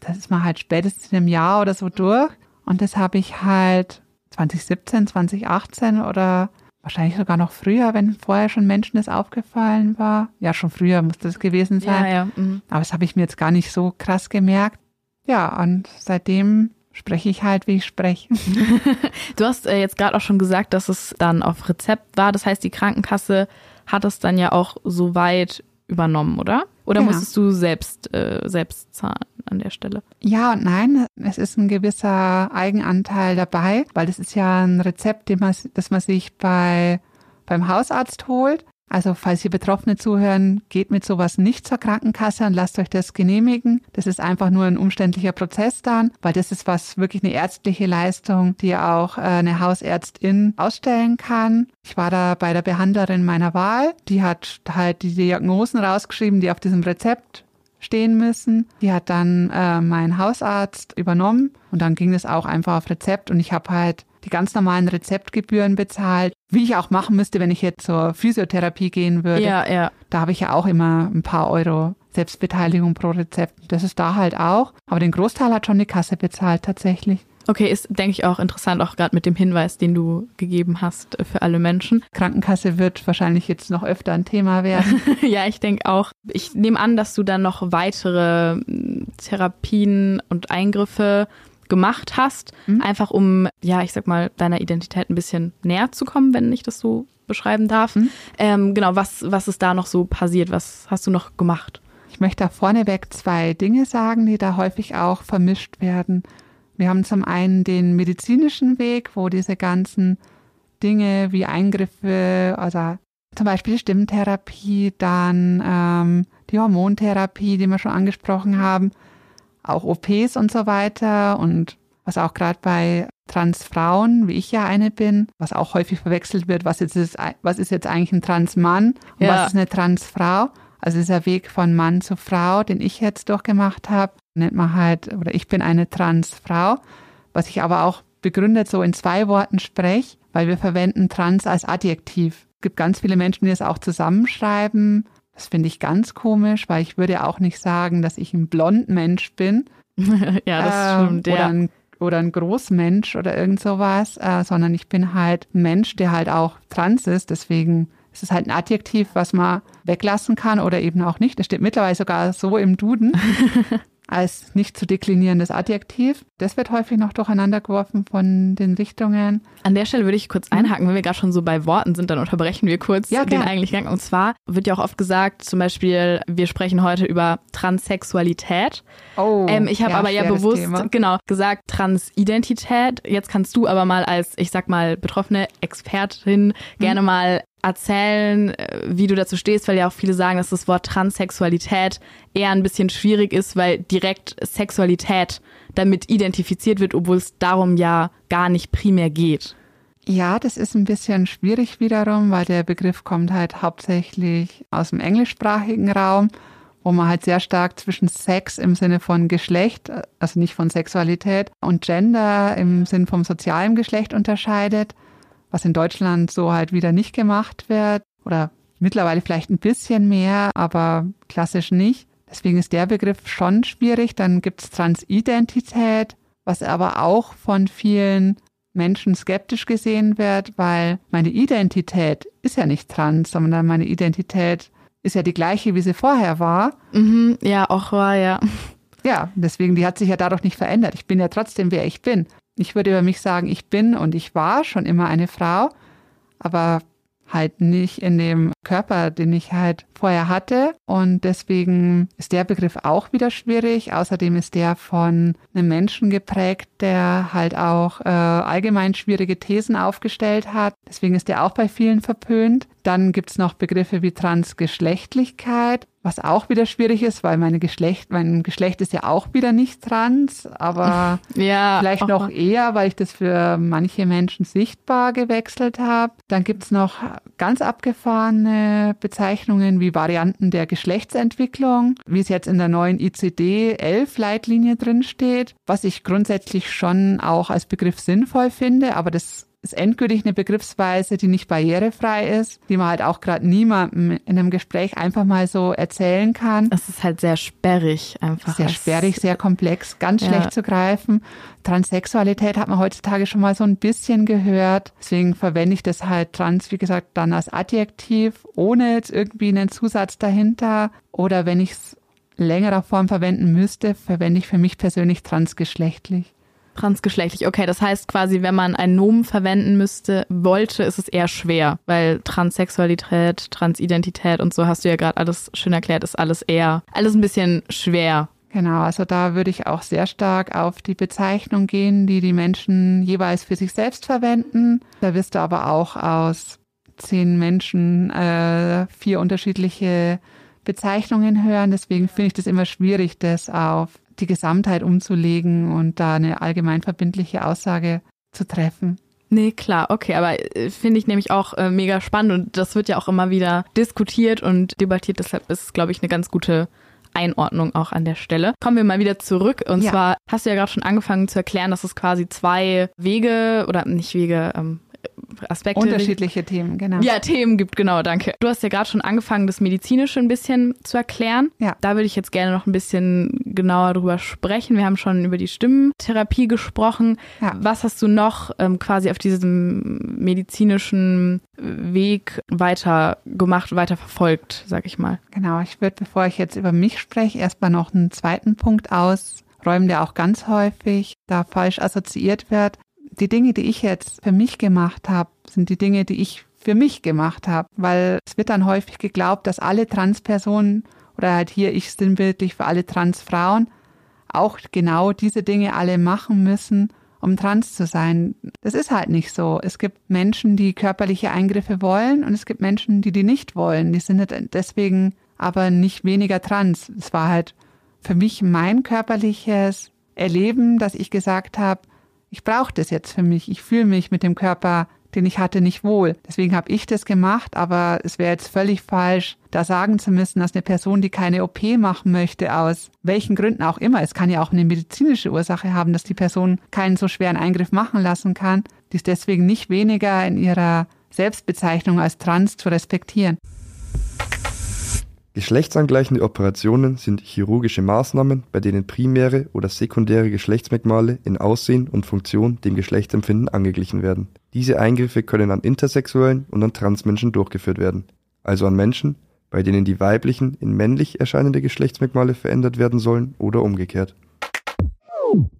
Das ist man halt spätestens in einem Jahr oder so durch. Und das habe ich halt 2017, 2018 oder wahrscheinlich sogar noch früher, wenn vorher schon Menschen das aufgefallen war. Ja, schon früher musste das gewesen sein. Ja, ja. Mhm. Aber das habe ich mir jetzt gar nicht so krass gemerkt. Ja, und seitdem spreche ich halt, wie ich spreche. Du hast äh, jetzt gerade auch schon gesagt, dass es dann auf Rezept war. Das heißt, die Krankenkasse hat es dann ja auch so weit übernommen, oder? Oder Ja. musstest du selbst, äh, selbst zahlen an der Stelle? Ja und nein, es ist ein gewisser Eigenanteil dabei, weil das ist ja ein Rezept, den man, das man sich bei, beim Hausarzt holt. Also falls hier Betroffene zuhören, geht mit sowas nicht zur Krankenkasse und lasst euch das genehmigen. Das ist einfach nur ein umständlicher Prozess dann, weil das ist was wirklich eine ärztliche Leistung, die auch äh, eine Hausärztin ausstellen kann. Ich war da bei der Behandlerin meiner Wahl. Die hat halt die Diagnosen rausgeschrieben, die auf diesem Rezept stehen müssen. Die hat dann äh, mein Hausarzt übernommen und dann ging es auch einfach auf Rezept und ich habe halt die ganz normalen Rezeptgebühren bezahlt, wie ich auch machen müsste, wenn ich jetzt zur Physiotherapie gehen würde. Ja, ja. Da habe ich ja auch immer ein paar Euro Selbstbeteiligung pro Rezept. Das ist da halt auch. Aber den Großteil hat schon die Kasse bezahlt tatsächlich. Okay, ist, denke ich, auch interessant, auch gerade mit dem Hinweis, den du gegeben hast äh, für alle Menschen. Krankenkasse wird wahrscheinlich jetzt noch öfter ein Thema werden. ja, ich denke auch. Ich nehme an, dass du dann noch weitere mm, Therapien und Eingriffe gemacht hast, Mhm. einfach um, ja, ich sag mal, deiner Identität ein bisschen näher zu kommen, wenn ich das so beschreiben darf. Mhm. Ähm, genau, was, was ist da noch so passiert? Was hast du noch gemacht? Ich möchte da vorneweg zwei Dinge sagen, die da häufig auch vermischt werden. Wir haben zum einen den medizinischen Weg, wo diese ganzen Dinge wie Eingriffe, also zum Beispiel Stimmtherapie, dann ähm, die Hormontherapie, die wir schon angesprochen haben, auch OPs und so weiter und was auch gerade bei Transfrauen, wie ich ja eine bin, was auch häufig verwechselt wird, was, jetzt ist, was ist jetzt eigentlich ein Transmann und Ja. was ist eine Transfrau. Also dieser Weg von Mann zu Frau, den ich jetzt durchgemacht habe, nennt man halt, oder ich bin eine Transfrau, was ich aber auch begründet so in zwei Worten spreche, weil wir verwenden Trans als Adjektiv. Es gibt ganz viele Menschen, die es auch zusammenschreiben. Das finde ich ganz komisch, weil ich würde auch nicht sagen, dass ich ein blond Mensch bin ja, das ähm, stimmt. oder, Ja. ein, oder ein Großmensch oder irgend sowas, äh, sondern ich bin halt ein Mensch, der halt auch trans ist. Deswegen ist es halt ein Adjektiv, was man weglassen kann oder eben auch nicht. Es steht mittlerweile sogar so im Duden als nicht zu deklinierendes Adjektiv. Das wird häufig noch durcheinander geworfen von den Richtungen. An der Stelle würde ich kurz einhaken, wenn wir gerade schon so bei Worten sind, dann unterbrechen wir kurz Ja, den eigentlichen Gang. Und zwar wird ja auch oft gesagt, zum Beispiel, wir sprechen heute über Transsexualität. Oh, ähm, ich habe aber ja bewusst Thema. genau gesagt Transidentität. Jetzt kannst du aber mal als, ich sag mal, betroffene Expertin Mhm. gerne mal erzählen, äh, wie du dazu stehst, weil ja auch viele sagen, dass das Wort Transsexualität eher ein bisschen schwierig ist, weil direkt Sexualität damit identifiziert wird, obwohl es darum ja gar nicht primär geht. Ja, das ist ein bisschen schwierig wiederum, weil der Begriff kommt halt hauptsächlich aus dem englischsprachigen Raum, wo man halt sehr stark zwischen Sex im Sinne von Geschlecht, also nicht von Sexualität, und Gender im Sinn vom sozialen Geschlecht unterscheidet, was in Deutschland so halt wieder nicht gemacht wird oder mittlerweile vielleicht ein bisschen mehr, aber klassisch nicht. Deswegen ist der Begriff schon schwierig. Dann gibt's Transidentität, was aber auch von vielen Menschen skeptisch gesehen wird, weil meine Identität ist ja nicht trans, sondern meine Identität ist ja die gleiche, wie sie vorher war. Mhm, ja, auch war ja. Ja, deswegen, die hat sich ja dadurch nicht verändert. Ich bin ja trotzdem, wer ich bin. Ich würde über mich sagen, ich bin und ich war schon immer eine Frau, aber halt nicht in dem Körper, den ich halt vorher hatte. Und deswegen ist der Begriff auch wieder schwierig. Außerdem ist der von einem Menschen geprägt, der halt auch äh, allgemein schwierige Thesen aufgestellt hat. Deswegen ist der auch bei vielen verpönt. Dann gibt's noch Begriffe wie Transgeschlechtlichkeit, was auch wieder schwierig ist, weil meine Geschlecht, mein Geschlecht ist ja auch wieder nicht trans, aber ja, vielleicht noch eher, weil ich das für manche Menschen sichtbar gewechselt habe. Dann gibt's noch ganz abgefahrene Bezeichnungen wie Varianten der Geschlechtsentwicklung, wie es jetzt in der neuen ICD-11-Leitlinie drin steht, was ich grundsätzlich schon auch als Begriff sinnvoll finde, aber das ist endgültig eine Begriffsweise, die nicht barrierefrei ist, die man halt auch gerade niemandem in einem Gespräch einfach mal so erzählen kann. Es ist halt sehr sperrig einfach. Sehr sperrig, sehr komplex, ganz ja. schlecht zu greifen. Transsexualität hat man heutzutage schon mal so ein bisschen gehört. Deswegen verwende ich das halt trans, wie gesagt, dann als Adjektiv, ohne jetzt irgendwie einen Zusatz dahinter. Oder wenn ich es längerer Form verwenden müsste, verwende ich für mich persönlich transgeschlechtlich. Transgeschlechtlich, okay. Das heißt quasi, wenn man ein Nomen verwenden müsste, wollte, ist es eher schwer, weil Transsexualität, Transidentität und so hast du ja gerade alles schön erklärt, ist alles eher, alles ein bisschen schwer. Genau, also da würde ich auch sehr stark auf die Bezeichnung gehen, die die Menschen jeweils für sich selbst verwenden. Da wirst du aber auch aus zehn Menschen äh, vier unterschiedliche Bezeichnungen hören. Deswegen finde ich das immer schwierig, das auf die Gesamtheit umzulegen und da eine allgemeinverbindliche Aussage zu treffen. Nee, klar, okay, aber äh, finde ich nämlich auch äh, mega spannend und das wird ja auch immer wieder diskutiert und debattiert, deshalb ist es, glaube ich, eine ganz gute Einordnung auch an der Stelle. Kommen wir mal wieder zurück und ja. zwar hast du ja gerade schon angefangen zu erklären, dass es quasi zwei Wege oder nicht Wege, ähm, Aspekte. Unterschiedliche Themen, genau. Ja, Themen gibt, genau, danke. Du hast ja gerade schon angefangen, das Medizinische ein bisschen zu erklären. Ja. Da würde ich jetzt gerne noch ein bisschen genauer drüber sprechen. Wir haben schon über die Stimmtherapie gesprochen. Ja. Was hast du noch ähm, quasi auf diesem medizinischen Weg weiter gemacht, weiter verfolgt, sag ich mal? Genau, ich würde, bevor ich jetzt über mich spreche, erstmal noch einen zweiten Punkt ausräumen, der auch ganz häufig da falsch assoziiert wird die Dinge, die ich jetzt für mich gemacht habe, sind die Dinge, die ich für mich gemacht habe, weil es wird dann häufig geglaubt, dass alle Transpersonen oder halt hier ich sinnbildlich für alle Transfrauen auch genau diese Dinge alle machen müssen, um trans zu sein. Das ist halt nicht so. Es gibt Menschen, die körperliche Eingriffe wollen und es gibt Menschen, die die nicht wollen. Die sind deswegen aber nicht weniger trans. Es war halt für mich mein körperliches Erleben, dass ich gesagt habe, ich brauche das jetzt für mich. Ich fühle mich mit dem Körper, den ich hatte, nicht wohl. Deswegen habe ich das gemacht, aber es wäre jetzt völlig falsch, da sagen zu müssen, dass eine Person, die keine OP machen möchte, aus welchen Gründen auch immer, es kann ja auch eine medizinische Ursache haben, dass die Person keinen so schweren Eingriff machen lassen kann, die ist deswegen nicht weniger in ihrer Selbstbezeichnung als trans zu respektieren. Geschlechtsangleichende Operationen sind chirurgische Maßnahmen, bei denen primäre oder sekundäre Geschlechtsmerkmale in Aussehen und Funktion dem Geschlechtsempfinden angeglichen werden. Diese Eingriffe können an Intersexuellen und an Transmenschen durchgeführt werden, also an Menschen, bei denen die weiblichen in männlich erscheinende Geschlechtsmerkmale verändert werden sollen oder umgekehrt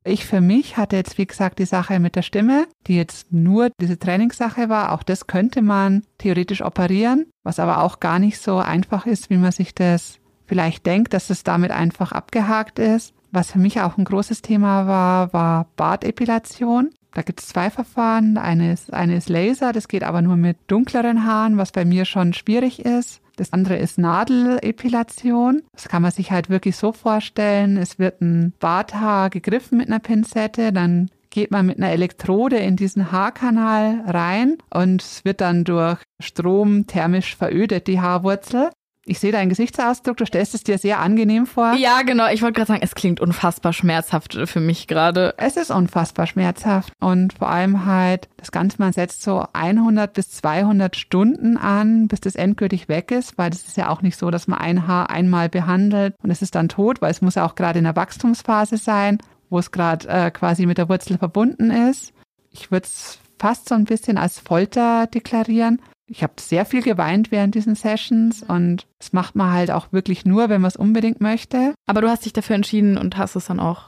ich für mich hatte jetzt, wie gesagt, die Sache mit der Stimme, die jetzt nur diese Trainingssache war. Auch das könnte man theoretisch operieren, was aber auch gar nicht so einfach ist, wie man sich das vielleicht denkt, dass es damit einfach abgehakt ist. Was für mich auch ein großes Thema war, war Bartepilation. Da gibt es zwei Verfahren. Eine ist, eine ist Laser, das geht aber nur mit dunkleren Haaren, was bei mir schon schwierig ist. Das andere ist Nadelepilation. Das kann man sich halt wirklich so vorstellen. Es wird ein Barthaar gegriffen mit einer Pinzette, dann geht man mit einer Elektrode in diesen Haarkanal rein und es wird dann durch Strom thermisch verödet, die Haarwurzel. Ich sehe deinen Gesichtsausdruck, du stellst es dir sehr angenehm vor. Ja, genau. Ich wollte gerade sagen, es klingt unfassbar schmerzhaft für mich gerade. Es ist unfassbar schmerzhaft und vor allem halt, das Ganze, man setzt so 100 bis 200 Stunden an, bis das endgültig weg ist, weil das ist ja auch nicht so, dass man ein Haar einmal behandelt und es ist dann tot, weil es muss ja auch gerade in der Wachstumsphase sein, wo es gerade äh, quasi mit der Wurzel verbunden ist. Ich würde es fast so ein bisschen als Folter deklarieren ich habe sehr viel geweint während diesen Sessions und das macht man halt auch wirklich nur, wenn man es unbedingt möchte. Aber du hast dich dafür entschieden und hast es dann auch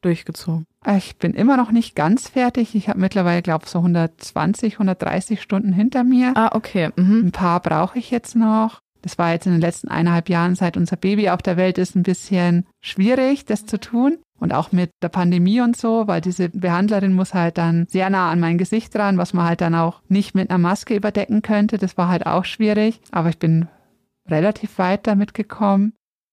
durchgezogen. Ich bin immer noch nicht ganz fertig. Ich habe mittlerweile, glaube ich, so 120, 130 Stunden hinter mir. Ah, okay. Mhm. Ein paar brauche ich jetzt noch. Das war jetzt in den letzten eineinhalb Jahren, seit unser Baby auf der Welt ist, ein bisschen schwierig, das zu tun. Und auch mit der Pandemie und so, weil diese Behandlerin muss halt dann sehr nah an mein Gesicht dran, was man halt dann auch nicht mit einer Maske überdecken könnte. Das war halt auch schwierig. Aber ich bin relativ weit damit gekommen.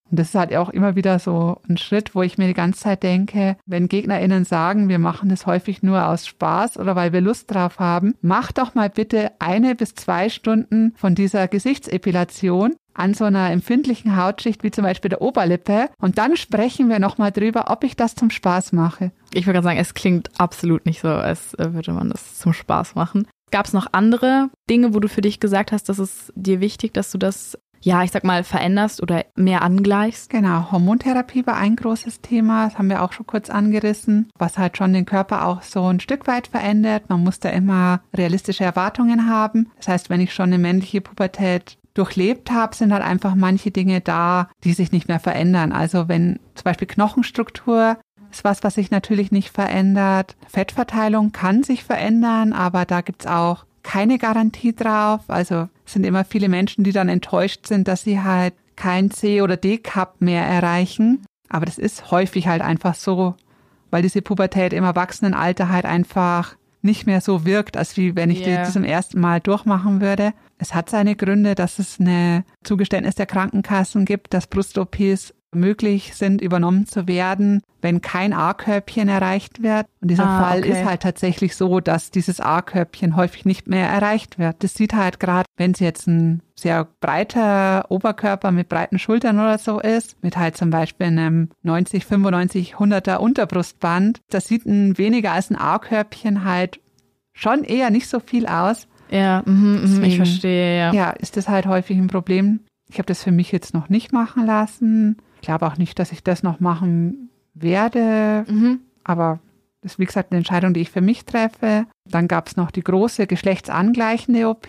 Und das ist halt auch immer wieder so ein Schritt, wo ich mir die ganze Zeit denke, wenn GegnerInnen sagen, wir machen das häufig nur aus Spaß oder weil wir Lust drauf haben, mach doch mal bitte eine bis zwei Stunden von dieser Gesichtsepilation an so einer empfindlichen Hautschicht wie zum Beispiel der Oberlippe und dann sprechen wir nochmal drüber, ob ich das zum Spaß mache. Ich würde gerade sagen, es klingt absolut nicht so, als würde man das zum Spaß machen. Gab es noch andere Dinge, wo du für dich gesagt hast, dass es dir wichtig, dass du das ja, ich sag mal, veränderst oder mehr angleichst? Genau, Hormontherapie war ein großes Thema, das haben wir auch schon kurz angerissen, was halt schon den Körper auch so ein Stück weit verändert. Man muss da immer realistische Erwartungen haben. Das heißt, wenn ich schon eine männliche Pubertät durchlebt habe, sind halt einfach manche Dinge da, die sich nicht mehr verändern. Also wenn zum Beispiel Knochenstruktur ist was, was sich natürlich nicht verändert. Fettverteilung kann sich verändern, aber da gibt's auch keine Garantie drauf. Also sind immer viele Menschen, die dann enttäuscht sind, dass sie halt kein C- oder D-Cup mehr erreichen. Aber das ist häufig halt einfach so, weil diese Pubertät im Erwachsenenalter halt einfach nicht mehr so wirkt, als wie wenn ich yeah. die zum ersten Mal durchmachen würde. Es hat seine Gründe, dass es eine Zugeständnis der Krankenkassen gibt, dass Brust-OPs möglich sind, übernommen zu werden, wenn kein A-Körbchen erreicht wird. Und dieser ah, Fall okay. ist halt tatsächlich so, dass dieses A-Körbchen häufig nicht mehr erreicht wird. Das sieht halt gerade, wenn es jetzt ein sehr breiter Oberkörper mit breiten Schultern oder so ist, mit halt zum Beispiel einem 90, 95, 100er Unterbrustband, das sieht ein weniger als ein A-Körbchen halt schon eher nicht so viel aus. Ja, mh, Deswegen, ich verstehe, ja. Ja, ist das halt häufig ein Problem. Ich habe das für mich jetzt noch nicht machen lassen glaube auch nicht, dass ich das noch machen werde. Mhm. Aber das ist, wie gesagt, eine Entscheidung, die ich für mich treffe. Dann gab es noch die große geschlechtsangleichende OP,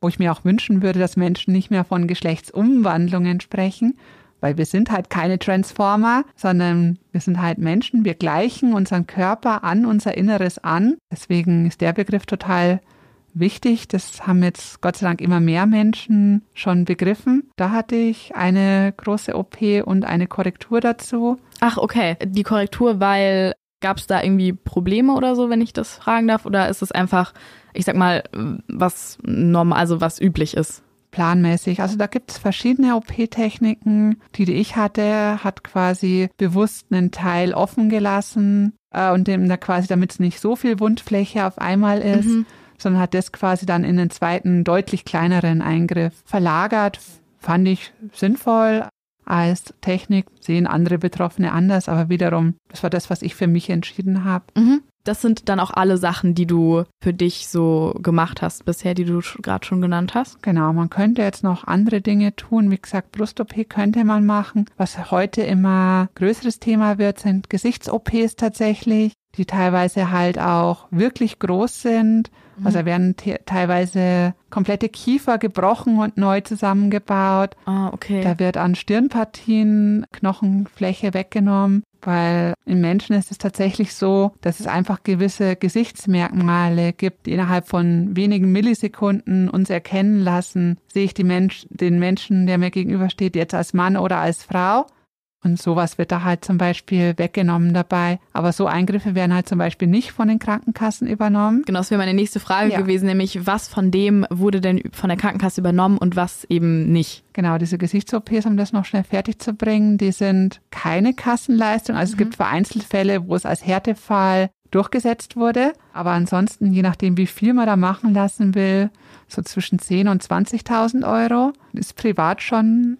wo ich mir auch wünschen würde, dass Menschen nicht mehr von Geschlechtsumwandlungen sprechen, weil wir sind halt keine Transformer, sondern wir sind halt Menschen. Wir gleichen unseren Körper an unser Inneres an. Deswegen ist der Begriff total wichtig. Das haben jetzt Gott sei Dank immer mehr Menschen schon begriffen. Da hatte ich eine große OP und eine Korrektur dazu. Ach, okay. Die Korrektur, weil gab es da irgendwie Probleme oder so, wenn ich das fragen darf? Oder ist es einfach, ich sag mal, was normal, also was üblich ist? planmäßig. Also da gibt es verschiedene OP-Techniken. Die, die ich hatte, hat quasi bewusst einen Teil offen gelassen äh, und dem da quasi, damit es nicht so viel Wundfläche auf einmal ist. Mhm sondern hat das quasi dann in den zweiten, deutlich kleineren Eingriff verlagert. Fand ich sinnvoll als Technik, sehen andere Betroffene anders, aber wiederum, das war das, was ich für mich entschieden habe. Mhm. Das sind dann auch alle Sachen, die du für dich so gemacht hast bisher, die du gerade schon genannt hast? Genau, man könnte jetzt noch andere Dinge tun. Wie gesagt, Brust-OP könnte man machen. Was heute immer größeres Thema wird, sind Gesichts-OPs tatsächlich, die teilweise halt auch wirklich groß sind. Also werden teilweise komplette Kiefer gebrochen und neu zusammengebaut. Ah, okay. Da wird an Stirnpartien Knochenfläche weggenommen, weil im Menschen ist es tatsächlich so, dass es einfach gewisse Gesichtsmerkmale gibt, die innerhalb von wenigen Millisekunden uns erkennen lassen, sehe ich Mensch, den Menschen, der mir gegenübersteht, jetzt als Mann oder als Frau. Und sowas wird da halt zum Beispiel weggenommen dabei. Aber so Eingriffe werden halt zum Beispiel nicht von den Krankenkassen übernommen. Genau, das wäre meine nächste Frage ja. gewesen, nämlich was von dem wurde denn von der Krankenkasse übernommen und was eben nicht? Genau, diese Gesichts-OPs, um das noch schnell fertig zu bringen, die sind keine Kassenleistung. Also mhm. es gibt vereinzelt Fälle, wo es als Härtefall durchgesetzt wurde. Aber ansonsten, je nachdem, wie viel man da machen lassen will, so zwischen 10.000 und 20.000 Euro, ist privat schon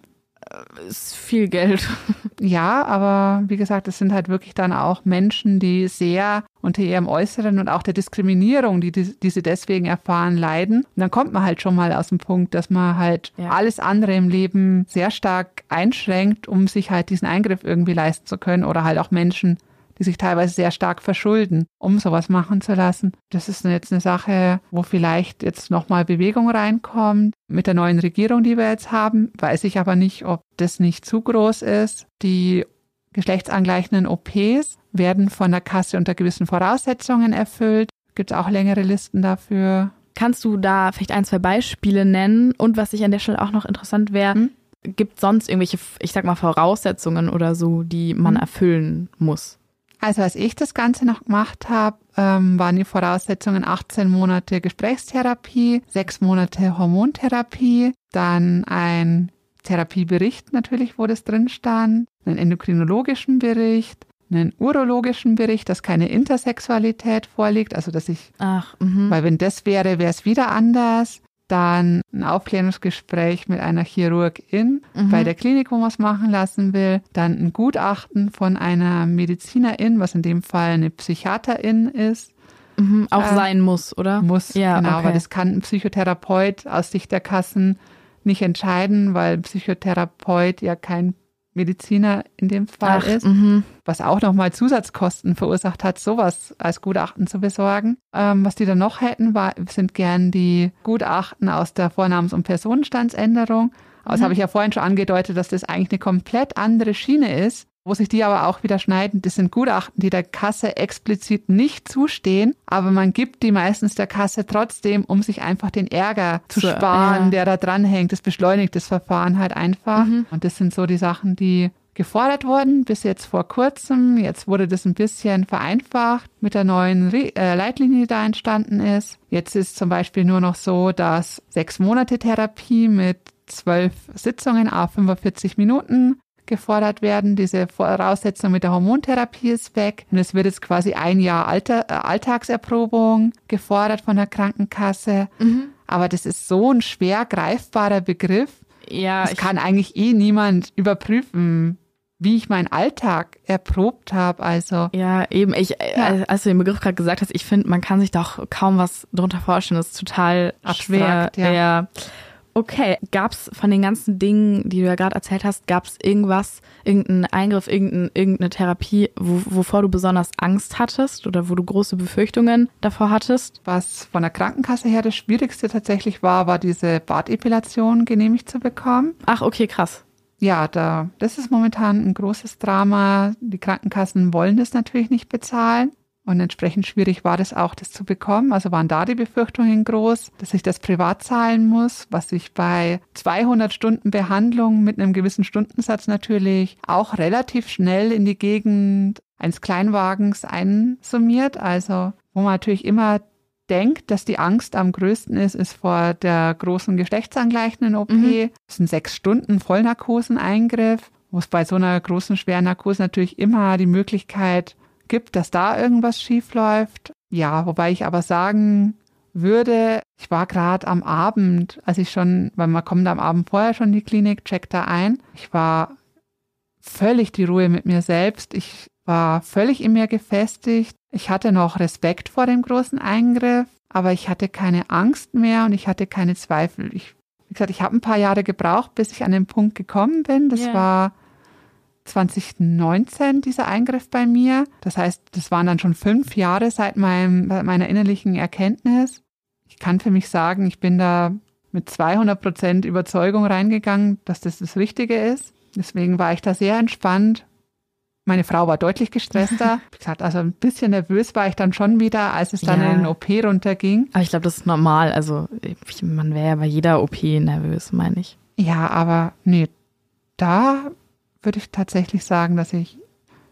ist viel Geld. Ja, aber wie gesagt, es sind halt wirklich dann auch Menschen, die sehr unter ihrem Äußeren und auch der Diskriminierung, die, die, sie deswegen erfahren, leiden. Und dann kommt man halt schon mal aus dem Punkt, dass man halt ja. alles andere im Leben sehr stark einschränkt, um sich halt diesen Eingriff irgendwie leisten zu können oder halt auch Menschen die sich teilweise sehr stark verschulden, um sowas machen zu lassen. Das ist jetzt eine Sache, wo vielleicht jetzt nochmal Bewegung reinkommt. Mit der neuen Regierung, die wir jetzt haben, weiß ich aber nicht, ob das nicht zu groß ist. Die geschlechtsangleichenden OPs werden von der Kasse unter gewissen Voraussetzungen erfüllt. Gibt es auch längere Listen dafür. Kannst du da vielleicht ein, zwei Beispiele nennen? Und was ich an der Stelle auch noch interessant wäre, hm? gibt sonst irgendwelche, ich sag mal, Voraussetzungen oder so, die man hm? erfüllen muss? Also als ich das Ganze noch gemacht habe, ähm, waren die Voraussetzungen 18 Monate Gesprächstherapie, sechs Monate Hormontherapie, dann ein Therapiebericht natürlich, wo das drin stand, einen endokrinologischen Bericht, einen urologischen Bericht, dass keine Intersexualität vorliegt, also dass ich, Ach, mhm. weil wenn das wäre, wäre es wieder anders. Dann ein Aufklärungsgespräch mit einer Chirurgin Mhm. bei der Klinik, wo man es machen lassen will. Dann ein Gutachten von einer Medizinerin, was in dem Fall eine Psychiaterin ist. Mhm. Auch äh, sein muss, oder? Muss, Ja, genau, okay. weil das kann ein Psychotherapeut aus Sicht der Kassen nicht entscheiden, weil ein Psychotherapeut ja kein Mediziner in dem Fall Ach, ist, mhm. was auch nochmal Zusatzkosten verursacht hat, sowas als Gutachten zu besorgen. Ähm, was die dann noch hätten, war, sind gern die Gutachten aus der Vornamens- und Personenstandsänderung. Aber das Mhm. habe ich ja vorhin schon angedeutet, dass das eigentlich eine komplett andere Schiene ist, wo sich die aber auch wieder schneiden. Das sind Gutachten, die der Kasse explizit nicht zustehen, aber man gibt die meistens der Kasse trotzdem, um sich einfach den Ärger zu So, sparen, ja. der da dranhängt. Das beschleunigt das Verfahren halt einfach. Mhm. Und das sind so die Sachen, die gefordert wurden bis jetzt vor kurzem. Jetzt wurde das ein bisschen vereinfacht mit der neuen Re äh, Leitlinie, die da entstanden ist. Jetzt ist zum Beispiel nur noch so, dass sechs Monate Therapie mit zwölf Sitzungen a 45 Minuten gefordert werden. Diese Voraussetzung mit der Hormontherapie ist weg. Und es wird jetzt quasi ein Jahr Alter, äh, Alltagserprobung gefordert von der Krankenkasse. Mhm. Aber das ist so ein schwer greifbarer Begriff. Ja, Es ich, kann eigentlich eh niemand überprüfen, wie ich meinen Alltag erprobt habe. Also ja, eben. Ich, Ja. als du den Begriff gerade gesagt hast, ich finde, man kann sich doch kaum was drunter vorstellen. Das ist total Abstrakt, schwer. ja. Okay, gab's von den ganzen Dingen, die du ja gerade erzählt hast, gab's irgendwas, irgendeinen Eingriff, irgendein, irgendeine Therapie, wo, wovor du besonders Angst hattest oder wo du große Befürchtungen davor hattest? was von der Krankenkasse her das Schwierigste tatsächlich war, war diese Bartepilation genehmigt zu bekommen. Ach, okay, krass. Ja, da, das ist momentan ein großes Drama. Die Krankenkassen wollen das natürlich nicht bezahlen. Und entsprechend schwierig war das auch, das zu bekommen. Also waren da die Befürchtungen groß, dass ich das privat zahlen muss, was sich bei 200 Stunden Behandlung mit einem gewissen Stundensatz natürlich auch relativ schnell in die Gegend eines Kleinwagens einsummiert. Also wo man natürlich immer denkt, dass die Angst am größten ist, ist vor der großen geschlechtsangleichenden OP. Mhm. Das sind sechs Stunden Vollnarkoseneingriff, wo es bei so einer großen, schweren Narkose natürlich immer die Möglichkeit gibt, dass da irgendwas schief läuft. Ja, wobei ich aber sagen würde, ich war gerade am Abend, als ich schon, weil man kommt am Abend vorher schon in die Klinik, checkt da ein. Ich war völlig die Ruhe mit mir selbst. Ich war völlig in mir gefestigt. Ich hatte noch Respekt vor dem großen Eingriff, aber ich hatte keine Angst mehr und ich hatte keine Zweifel. Ich, wie gesagt, ich habe ein paar Jahre gebraucht, bis ich an den Punkt gekommen bin. Das Ja. war 2019 dieser Eingriff bei mir. Das heißt, das waren dann schon fünf Jahre seit meinem, meiner innerlichen Erkenntnis. Ich kann für mich sagen, ich bin da mit 200 Prozent Überzeugung reingegangen, dass das das Richtige ist. Deswegen war ich da sehr entspannt. Meine Frau war deutlich gestresster. Wie gesagt, also ein bisschen nervös war ich dann schon wieder, als es dann Ja. in den OP runterging. Aber ich glaube, das ist normal. Also man wäre ja bei jeder OP nervös, meine ich. Ja, aber nee, da würde ich tatsächlich sagen, dass ich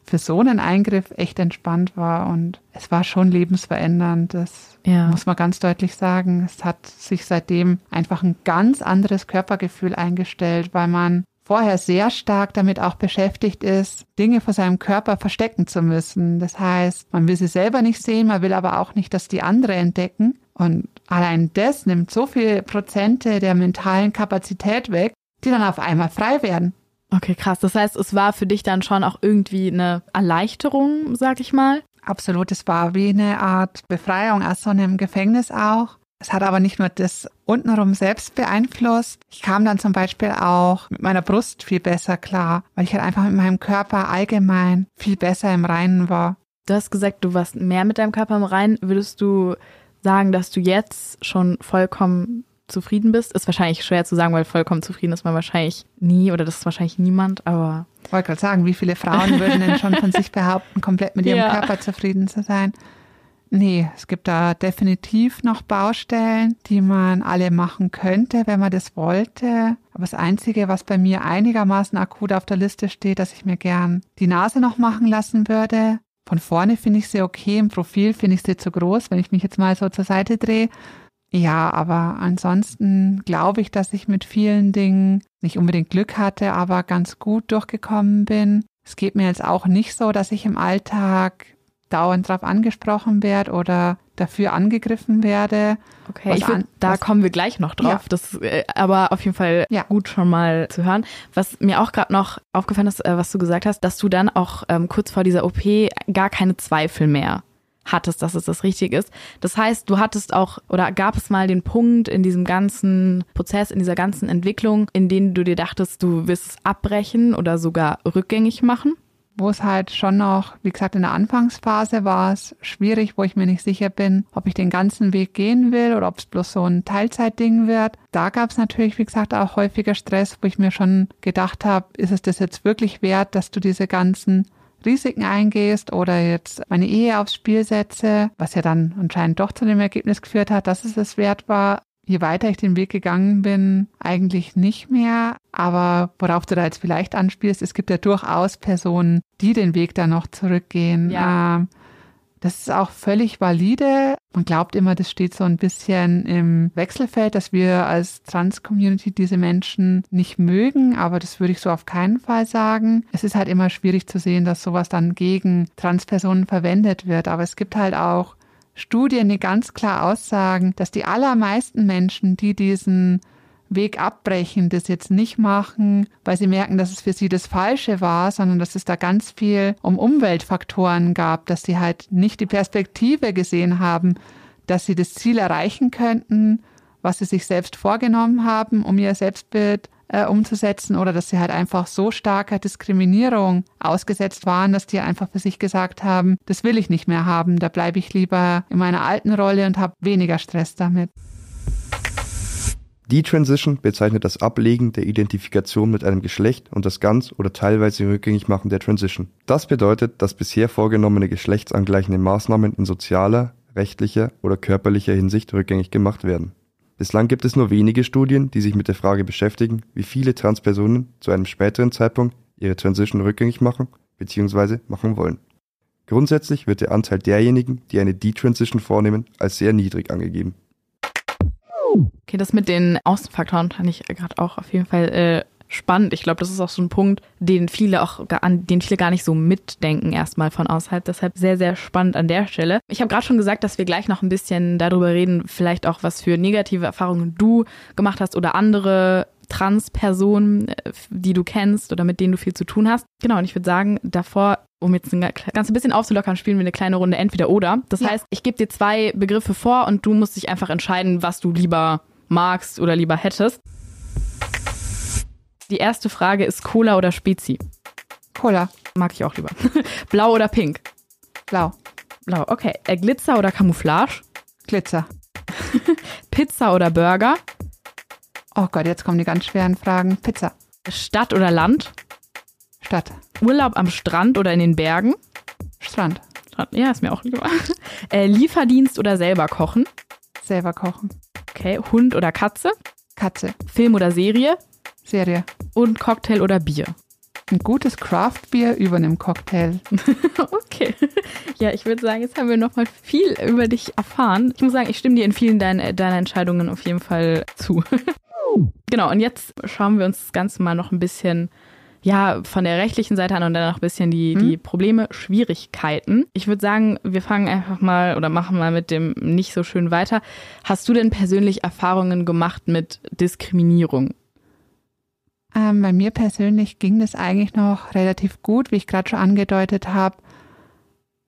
für so einen Eingriff echt entspannt war und es war schon lebensverändernd. Das Ja. muss man ganz deutlich sagen. Es hat sich seitdem einfach ein ganz anderes Körpergefühl eingestellt, weil man vorher sehr stark damit auch beschäftigt ist, Dinge vor seinem Körper verstecken zu müssen. Das heißt, man will sie selber nicht sehen, man will aber auch nicht, dass die andere entdecken. Und allein das nimmt so viele Prozente der mentalen Kapazität weg, die dann auf einmal frei werden. Okay, krass. Das heißt, es war für dich dann schon auch irgendwie eine Erleichterung, sag ich mal. Absolut, es war wie eine Art Befreiung aus so einem Gefängnis auch. Es hat aber nicht nur das untenrum selbst beeinflusst. Ich kam dann zum Beispiel auch mit meiner Brust viel besser klar, weil ich halt einfach mit meinem Körper allgemein viel besser im Reinen war. Du hast gesagt, du warst mehr mit deinem Körper im Reinen. Würdest du sagen, dass du jetzt schon vollkommen zufrieden bist? Ist wahrscheinlich schwer zu sagen, weil vollkommen zufrieden ist man wahrscheinlich nie oder das ist wahrscheinlich niemand, aber Ich wollte gerade sagen, wie viele Frauen würden denn schon von sich behaupten, komplett mit ihrem Ja. Körper zufrieden zu sein? Nee, es gibt da definitiv noch Baustellen, die man alle machen könnte, wenn man das wollte. Aber das Einzige, was bei mir einigermaßen akut auf der Liste steht, dass ich mir gern die Nase noch machen lassen würde. Von vorne finde ich sie okay, im Profil finde ich sie zu groß, wenn ich mich jetzt mal so zur Seite drehe. Ja, aber ansonsten glaube ich, dass ich mit vielen Dingen nicht unbedingt Glück hatte, aber ganz gut durchgekommen bin. Es geht mir jetzt auch nicht so, dass ich im Alltag dauernd drauf angesprochen werde oder dafür angegriffen werde. Okay, ich find, da kommen wir gleich noch drauf. Ja. Das äh, aber auf jeden Fall ja. gut schon mal zu hören. Was mir auch gerade noch aufgefallen ist, äh, was du gesagt hast, dass du dann auch ähm, kurz vor dieser OP gar keine Zweifel mehr hattest, dass es das richtig ist. Das heißt, du hattest auch oder gab es mal den Punkt in diesem ganzen Prozess, in dieser ganzen Entwicklung, in dem du dir dachtest, du wirst es abbrechen oder sogar rückgängig machen? wo es halt schon noch, wie gesagt, in der Anfangsphase war es schwierig, wo ich mir nicht sicher bin, ob ich den ganzen Weg gehen will oder ob es bloß so ein Teilzeitding wird. Da gab es natürlich, wie gesagt, auch häufiger Stress, wo ich mir schon gedacht habe, ist es das jetzt wirklich wert, dass du diese ganzen Risiken eingehst oder jetzt meine Ehe aufs Spiel setze, was ja dann anscheinend doch zu dem Ergebnis geführt hat, dass es es wert war je weiter ich den Weg gegangen bin, eigentlich nicht mehr. Aber worauf du da jetzt vielleicht anspielst, es gibt ja durchaus Personen, die den Weg da noch zurückgehen. Ja. Ähm, das ist auch völlig valide. Man glaubt immer, das steht so ein bisschen im Wechselfeld, dass wir als Trans-Community diese Menschen nicht mögen, aber das würde ich so auf keinen Fall sagen. Es ist halt immer schwierig zu sehen, dass sowas dann gegen Transpersonen verwendet wird, aber es gibt halt auch Studien, die ganz klar aussagen, dass die allermeisten Menschen, die diesen Weg abbrechen, das jetzt nicht machen, weil sie merken, dass es für sie das Falsche war, sondern dass es da ganz viel um Umweltfaktoren gab, dass sie halt nicht die Perspektive gesehen haben, dass sie das Ziel erreichen könnten, was sie sich selbst vorgenommen haben, um ihr Selbstbild äh, umzusetzen oder dass sie halt einfach so starker Diskriminierung ausgesetzt waren, dass die einfach für sich gesagt haben, das will ich nicht mehr haben, da bleibe ich lieber in meiner alten Rolle und habe weniger Stress damit. Detransition bezeichnet das Ablegen der Identifikation mit einem Geschlecht und das ganz oder teilweise rückgängig machen der Transition. Das bedeutet, dass bisher vorgenommene geschlechtsangleichende Maßnahmen in sozialer, rechtlicher oder körperlicher Hinsicht rückgängig gemacht werden. Bislang gibt es nur wenige Studien, die sich mit der Frage beschäftigen, wie viele Transpersonen zu einem späteren Zeitpunkt ihre Transition rückgängig machen bzw. machen wollen. Grundsätzlich wird der Anteil derjenigen, die eine Detransition vornehmen, als sehr niedrig angegeben. Okay, das mit den Außenfaktoren fand ich gerade auch auf jeden Fall äh, spannend. Ich glaube, das ist auch so ein Punkt, den viele auch an den viele gar nicht so mitdenken erstmal von außerhalb. Deshalb sehr sehr spannend an der Stelle. Ich habe gerade schon gesagt, dass wir gleich noch ein bisschen darüber reden, vielleicht auch was für negative Erfahrungen du gemacht hast oder andere Transpersonen, äh, die du kennst oder mit denen du viel zu tun hast. Genau, und ich würde sagen, davor, um jetzt ein ganz bisschen aufzulockern, spielen wir eine kleine Runde entweder oder. Das ja. heißt, ich gebe dir zwei Begriffe vor und du musst dich einfach entscheiden, was du lieber magst oder lieber hättest. Die erste Frage ist Cola oder Spezi? Cola. Mag ich auch lieber. Blau oder pink? Blau. Blau, okay. Äh, Glitzer oder Camouflage? Glitzer. Pizza oder Burger? Oh Gott, jetzt kommen die ganz schweren Fragen. Pizza. Stadt oder Land? Stadt. Urlaub am Strand oder in den Bergen? Strand. Strand. Ja, ist mir auch lieber. Äh, Lieferdienst oder selber kochen? Selber kochen. Okay. Hund oder Katze? Katze. Film oder Serie? Serie. Und Cocktail oder Bier? Ein gutes Craft-Bier über einem Cocktail. okay. Ja, ich würde sagen, jetzt haben wir nochmal viel über dich erfahren. Ich muss sagen, ich stimme dir in vielen deiner, deiner Entscheidungen auf jeden Fall zu. genau, und jetzt schauen wir uns das Ganze mal noch ein bisschen ja, von der rechtlichen Seite an und dann noch ein bisschen die, die hm? Probleme, Schwierigkeiten. Ich würde sagen, wir fangen einfach mal oder machen mal mit dem nicht so schön weiter. Hast du denn persönlich Erfahrungen gemacht mit Diskriminierung? Ähm, bei mir persönlich ging das eigentlich noch relativ gut, wie ich gerade schon angedeutet habe.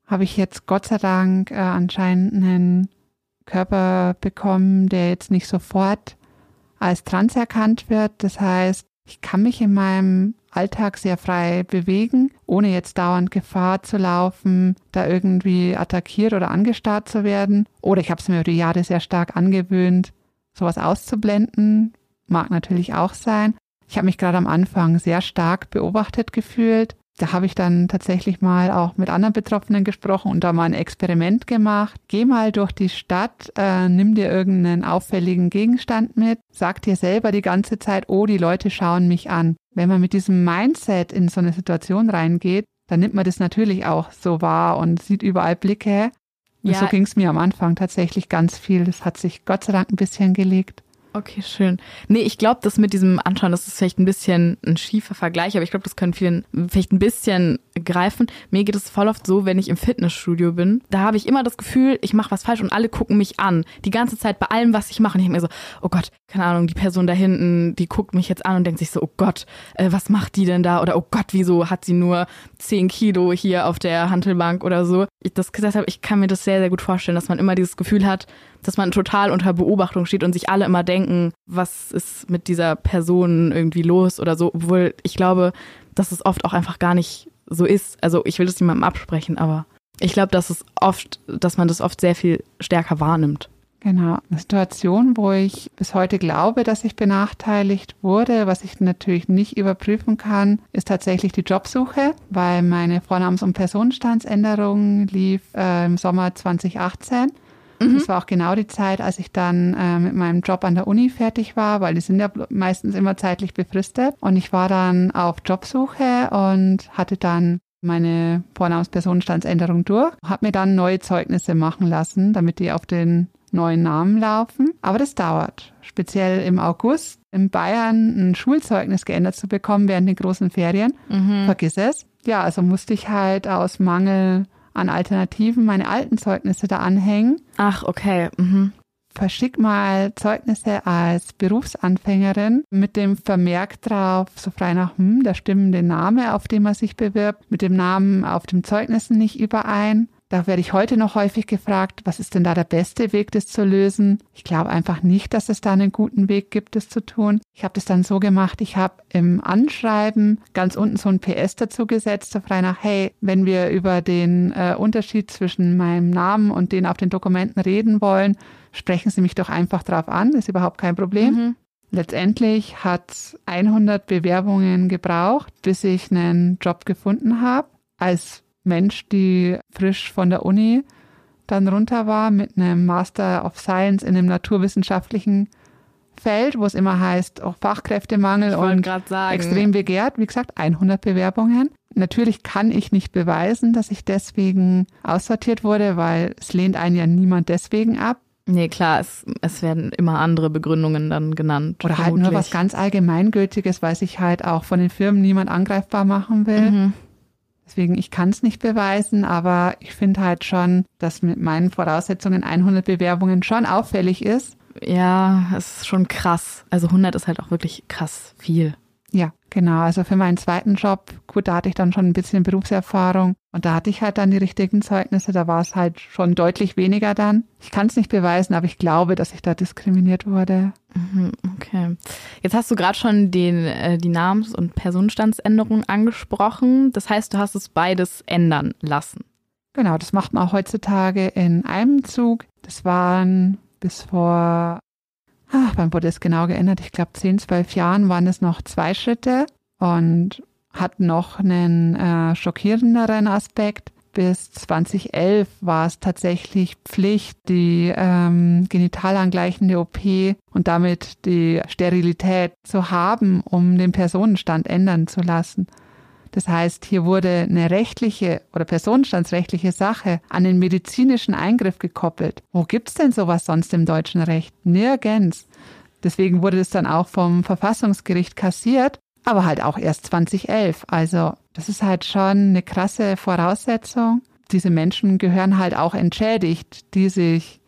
Habe ich jetzt Gott sei Dank äh, anscheinend einen Körper bekommen, der jetzt nicht sofort als trans erkannt wird. Das heißt, ich kann mich in meinem Alltag sehr frei bewegen, ohne jetzt dauernd Gefahr zu laufen, da irgendwie attackiert oder angestarrt zu werden. Oder ich habe es mir über die Jahre sehr stark angewöhnt, sowas auszublenden. Mag natürlich auch sein. Ich habe mich gerade am Anfang sehr stark beobachtet gefühlt. Da habe ich dann tatsächlich mal auch mit anderen Betroffenen gesprochen und da mal ein Experiment gemacht. Geh mal durch die Stadt, äh, nimm dir irgendeinen auffälligen Gegenstand mit, sag dir selber die ganze Zeit, oh, die Leute schauen mich an. Wenn man mit diesem Mindset in so eine Situation reingeht, dann nimmt man das natürlich auch so wahr und sieht überall Blicke. Ja. So ging es mir am Anfang tatsächlich ganz viel. Das hat sich Gott sei Dank ein bisschen gelegt. Okay, schön. Nee, ich glaube, das mit diesem Anschauen, das ist vielleicht ein bisschen ein schiefer Vergleich, aber ich glaube, das können vielen vielleicht ein bisschen greifen. Mir geht es voll oft so, wenn ich im Fitnessstudio bin, da habe ich immer das Gefühl, ich mache was falsch und alle gucken mich an. Die ganze Zeit bei allem, was ich mache. Und ich denke mir so, oh Gott, keine Ahnung, die Person da hinten, die guckt mich jetzt an und denkt sich so, oh Gott, äh, was macht die denn da? Oder oh Gott, wieso hat sie nur 10 Kilo hier auf der Hantelbank oder so? Ich das gesagt habe, ich kann mir das sehr, sehr gut vorstellen, dass man immer dieses Gefühl hat, dass man total unter Beobachtung steht und sich alle immer denken, was ist mit dieser Person irgendwie los oder so, obwohl ich glaube, dass es oft auch einfach gar nicht so ist. Also ich will das niemandem absprechen, aber ich glaube, dass es oft, dass man das oft sehr viel stärker wahrnimmt. Genau. Eine Situation, wo ich bis heute glaube, dass ich benachteiligt wurde, was ich natürlich nicht überprüfen kann, ist tatsächlich die Jobsuche, weil meine Vornamens- und Personenstandsänderung lief äh, im Sommer 2018 Mhm. Das war auch genau die Zeit, als ich dann äh, mit meinem Job an der Uni fertig war, weil die sind ja meistens immer zeitlich befristet. Und ich war dann auf Jobsuche und hatte dann meine Vornamenspersonenstandsänderung durch, habe mir dann neue Zeugnisse machen lassen, damit die auf den neuen Namen laufen. Aber das dauert. Speziell im August in Bayern ein Schulzeugnis geändert zu bekommen während den großen Ferien. Mhm. Vergiss es. Ja, also musste ich halt aus Mangel an Alternativen meine alten Zeugnisse da anhängen. Ach, okay. Mhm. Verschick mal Zeugnisse als Berufsanfängerin mit dem Vermerk drauf, so frei nach, hm, da stimmen der Name, auf den man sich bewirbt, mit dem Namen auf dem Zeugnissen nicht überein. Da werde ich heute noch häufig gefragt, was ist denn da der beste Weg, das zu lösen? Ich glaube einfach nicht, dass es da einen guten Weg gibt, das zu tun. Ich habe das dann so gemacht, ich habe im Anschreiben ganz unten so ein PS dazu gesetzt, so frei nach, hey, wenn wir über den äh, Unterschied zwischen meinem Namen und den auf den Dokumenten reden wollen, sprechen Sie mich doch einfach drauf an, ist überhaupt kein Problem. Mhm. Letztendlich hat 100 Bewerbungen gebraucht, bis ich einen Job gefunden habe als Mensch, die frisch von der Uni dann runter war mit einem Master of Science in einem naturwissenschaftlichen Feld, wo es immer heißt, auch Fachkräftemangel und extrem begehrt. Wie gesagt, 100 Bewerbungen. Natürlich kann ich nicht beweisen, dass ich deswegen aussortiert wurde, weil es lehnt einen ja niemand deswegen ab. Nee, klar, es, es werden immer andere Begründungen dann genannt. Oder vermutlich. halt nur was ganz Allgemeingültiges, weil sich halt auch von den Firmen niemand angreifbar machen will. Mhm. Deswegen, ich kann es nicht beweisen, aber ich finde halt schon, dass mit meinen Voraussetzungen 100 Bewerbungen schon auffällig ist. Ja, es ist schon krass. Also 100 ist halt auch wirklich krass viel. Ja, genau. Also für meinen zweiten Job, gut, da hatte ich dann schon ein bisschen Berufserfahrung und da hatte ich halt dann die richtigen Zeugnisse. Da war es halt schon deutlich weniger dann. Ich kann es nicht beweisen, aber ich glaube, dass ich da diskriminiert wurde. Mhm, okay. Jetzt hast du gerade schon den, äh, die Namens- und Personenstandsänderung angesprochen. Das heißt, du hast es beides ändern lassen. Genau, das macht man auch heutzutage in einem Zug. Das waren bis vor ach, wann wurde es genau geändert? Ich glaube, 10, 12 Jahren waren es noch zwei Schritte und hat noch einen äh, schockierenderen Aspekt. Bis 2011 war es tatsächlich Pflicht, die ähm, genitalangleichende OP und damit die Sterilität zu haben, um den Personenstand ändern zu lassen. Das heißt, hier wurde eine rechtliche oder personenstandsrechtliche Sache an den medizinischen Eingriff gekoppelt. Wo gibt's denn sowas sonst im deutschen Recht? Nirgends. Deswegen wurde es dann auch vom Verfassungsgericht kassiert, aber halt auch erst 2011. Also das ist halt schon eine krasse Voraussetzung. Diese Menschen gehören halt auch entschädigt, die sich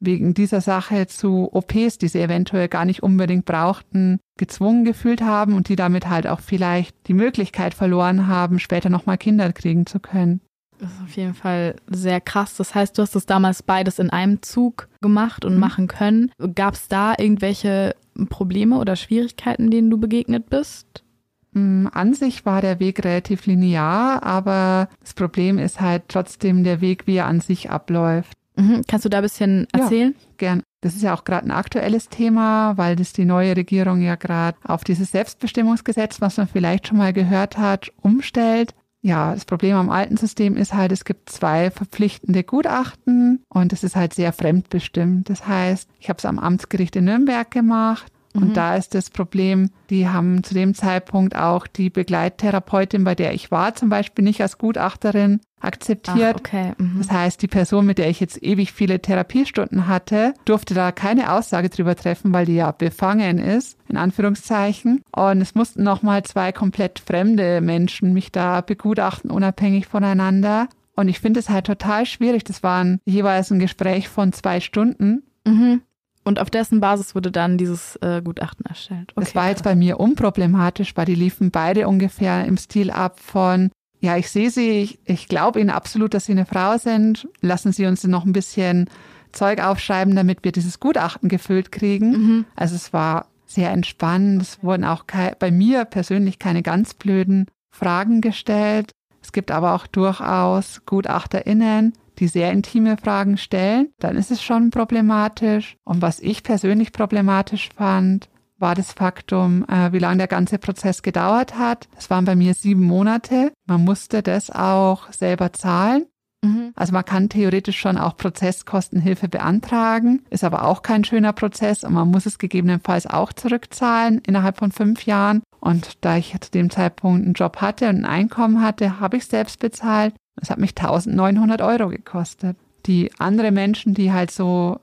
wegen dieser Sache zu OPs, die sie eventuell gar nicht unbedingt brauchten, gezwungen gefühlt haben und die damit halt auch vielleicht die Möglichkeit verloren haben, später nochmal Kinder kriegen zu können. Das ist auf jeden Fall sehr krass. Das heißt, du hast das damals beides in einem Zug gemacht und mhm. machen können. Gab es da irgendwelche Probleme oder Schwierigkeiten, denen du begegnet bist? Mm, an sich war der Weg relativ linear, aber das Problem ist halt trotzdem der Weg, wie er an sich abläuft. Mhm. Kannst du da ein bisschen erzählen? Ja, gern. Das ist ja auch gerade ein aktuelles Thema, weil das die neue Regierung ja gerade auf dieses Selbstbestimmungsgesetz, was man vielleicht schon mal gehört hat, umstellt. Ja, das Problem am alten System ist halt, es gibt zwei verpflichtende Gutachten und es ist halt sehr fremdbestimmt. Das heißt, ich habe es am Amtsgericht in Nürnberg gemacht Und mhm. da ist das Problem, die haben zu dem Zeitpunkt auch die Begleittherapeutin, bei der ich war, zum Beispiel nicht als Gutachterin akzeptiert. Ach, okay. Mhm. Das heißt, die Person, mit der ich jetzt ewig viele Therapiestunden hatte, durfte da keine Aussage drüber treffen, weil die ja befangen ist, in Anführungszeichen. Und es mussten nochmal zwei komplett fremde Menschen mich da begutachten, unabhängig voneinander. Und ich finde es halt total schwierig. Das war jeweils ein Gespräch von zwei Stunden. Mhm. Und auf dessen Basis wurde dann dieses äh, Gutachten erstellt. Okay, das war jetzt bei mir unproblematisch, weil die liefen beide ungefähr im Stil ab von, ja, ich sehe sie, ich, ich glaube Ihnen absolut, dass Sie eine Frau sind. Lassen Sie uns noch ein bisschen Zeug aufschreiben, damit wir dieses Gutachten gefüllt kriegen. Mhm. Also es war sehr entspannt. Es wurden auch bei mir persönlich keine ganz blöden Fragen gestellt. Es gibt aber auch durchaus GutachterInnen, die sehr intime Fragen stellen, dann ist es schon problematisch. Und was ich persönlich problematisch fand, war das Faktum, äh, wie lange der ganze Prozess gedauert hat. Es waren bei mir sieben Monate. Man musste das auch selber zahlen. Mhm. Also man kann theoretisch schon auch Prozesskostenhilfe beantragen, ist aber auch kein schöner Prozess und man muss es gegebenenfalls auch zurückzahlen innerhalb von fünf Jahren. Und da ich zu dem Zeitpunkt einen Job hatte und ein Einkommen hatte, habe ich selbst bezahlt. Das hat mich 1900 Euro gekostet. Die andere Menschen, die halt so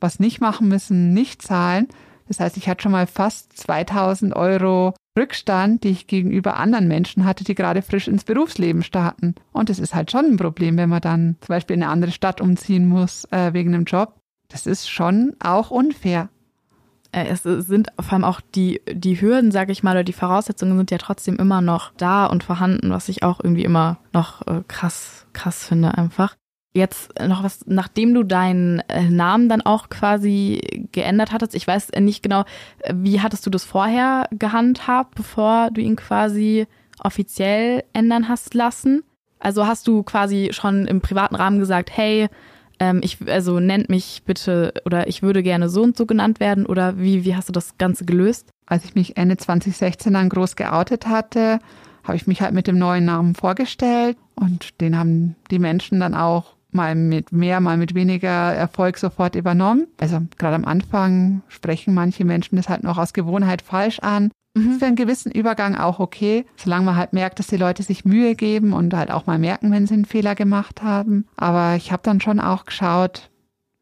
was nicht machen müssen, nicht zahlen. Das heißt, ich hatte schon mal fast 2000 Euro Rückstand, die ich gegenüber anderen Menschen hatte, die gerade frisch ins Berufsleben starten. Und das ist halt schon ein Problem, wenn man dann zum Beispiel in eine andere Stadt umziehen muss äh, wegen einem Job. Das ist schon auch unfair. Äh, es sind vor allem auch die, die Hürden, sage ich mal, oder die Voraussetzungen sind ja trotzdem immer noch da und vorhanden, was ich auch irgendwie immer noch äh, krass, krass finde einfach. Jetzt noch was, nachdem du deinen äh, Namen dann auch quasi geändert hattest, ich weiß nicht genau, wie hattest du das vorher gehandhabt, bevor du ihn quasi offiziell ändern hast lassen? Also hast du quasi schon im privaten Rahmen gesagt, hey, ähm, ich, also nennt mich bitte oder ich würde gerne so und so genannt werden oder wie, wie hast du das Ganze gelöst? Als ich mich Ende 2016 dann groß geoutet hatte, habe ich mich halt mit dem neuen Namen vorgestellt und den haben die Menschen dann auch mal mit mehr, mal mit weniger Erfolg sofort übernommen. Also gerade am Anfang sprechen manche Menschen das halt noch aus Gewohnheit falsch an. Mhm. Für einen gewissen Übergang auch okay, solange man halt merkt, dass die Leute sich Mühe geben und halt auch mal merken, wenn sie einen Fehler gemacht haben. Aber ich habe dann schon auch geschaut,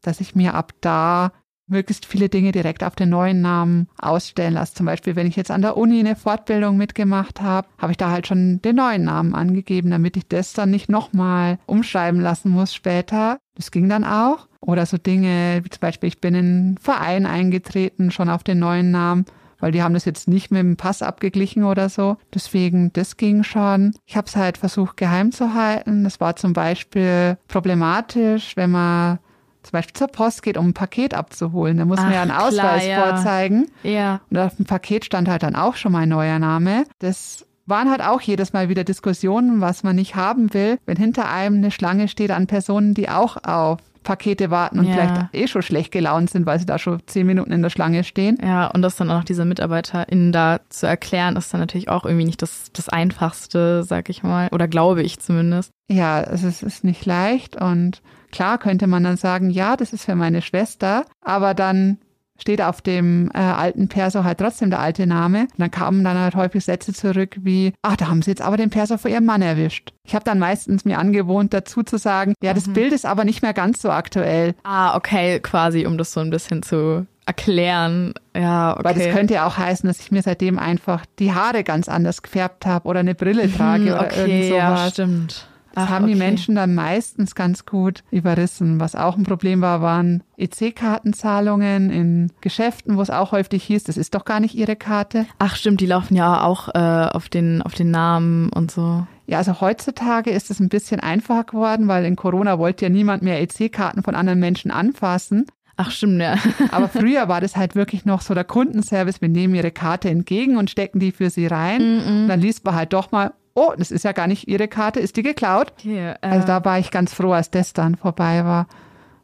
dass ich mir ab da möglichst viele Dinge direkt auf den neuen Namen ausstellen lasse. Zum Beispiel, wenn ich jetzt an der Uni eine Fortbildung mitgemacht habe, habe ich da halt schon den neuen Namen angegeben, damit ich das dann nicht nochmal umschreiben lassen muss später. Das ging dann auch. Oder so Dinge wie zum Beispiel, ich bin in einen Verein eingetreten, schon auf den neuen Namen weil die haben das jetzt nicht mit dem Pass abgeglichen oder so. Deswegen, das ging schon. Ich habe es halt versucht geheim zu halten. Das war zum Beispiel problematisch, wenn man zum Beispiel zur Post geht, um ein Paket abzuholen. Da muss Ach, man ja einen Ausweis klar, ja. vorzeigen. Ja. Und auf dem Paket stand halt dann auch schon mal ein neuer Name. Das waren halt auch jedes Mal wieder Diskussionen, was man nicht haben will, wenn hinter einem eine Schlange steht an Personen, die auch auf Pakete warten und ja. vielleicht eh schon schlecht gelaunt sind, weil sie da schon zehn Minuten in der Schlange stehen. Ja, und das dann auch noch diese MitarbeiterInnen da zu erklären, ist dann natürlich auch irgendwie nicht das, das Einfachste, sag ich mal. Oder glaube ich zumindest. Ja, es ist, ist nicht leicht und klar könnte man dann sagen, ja, das ist für meine Schwester, aber dann steht auf dem äh, alten Perso halt trotzdem der alte Name. Und dann kamen dann halt häufig Sätze zurück wie, ach, da haben sie jetzt aber den Perso vor ihrem Mann erwischt. Ich habe dann meistens mir angewohnt, dazu zu sagen, ja, das mhm. Bild ist aber nicht mehr ganz so aktuell. Ah, okay, quasi, um das so ein bisschen zu erklären. Ja, okay. Weil das könnte ja auch heißen, dass ich mir seitdem einfach die Haare ganz anders gefärbt habe oder eine Brille trage mhm, okay, oder irgend sowas. Ja, stimmt. Das Ach, haben die Menschen dann meistens ganz gut überrissen. Was auch ein Problem war, waren EC-Kartenzahlungen in Geschäften, wo es auch häufig hieß, das ist doch gar nicht ihre Karte. Ach stimmt, die laufen ja auch äh, auf, den, auf den Namen und so. Ja, also heutzutage ist es ein bisschen einfacher geworden, weil in Corona wollte ja niemand mehr EC-Karten von anderen Menschen anfassen. Ach stimmt, ja. Aber früher war das halt wirklich noch so der Kundenservice. Wir nehmen ihre Karte entgegen und stecken die für sie rein. Mm -mm. Dann liest man halt doch mal, oh, das ist ja gar nicht ihre Karte, ist die geklaut? Okay, äh. Also da war ich ganz froh, als das dann vorbei war.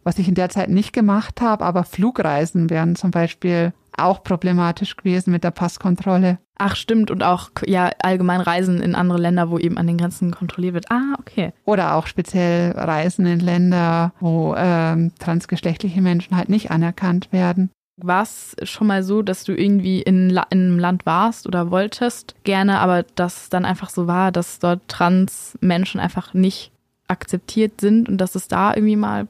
Was ich in der Zeit nicht gemacht habe, aber Flugreisen wären zum Beispiel auch problematisch gewesen mit der Passkontrolle. Ach stimmt und auch ja allgemein Reisen in andere Länder, wo eben an den Grenzen kontrolliert wird. Ah, okay. Oder auch speziell Reisen in Länder, wo ähm, transgeschlechtliche Menschen halt nicht anerkannt werden. War es schon mal so, dass du irgendwie in, in einem Land warst oder wolltest gerne, aber das dann einfach so war, dass dort Trans-Menschen einfach nicht akzeptiert sind und dass es da irgendwie mal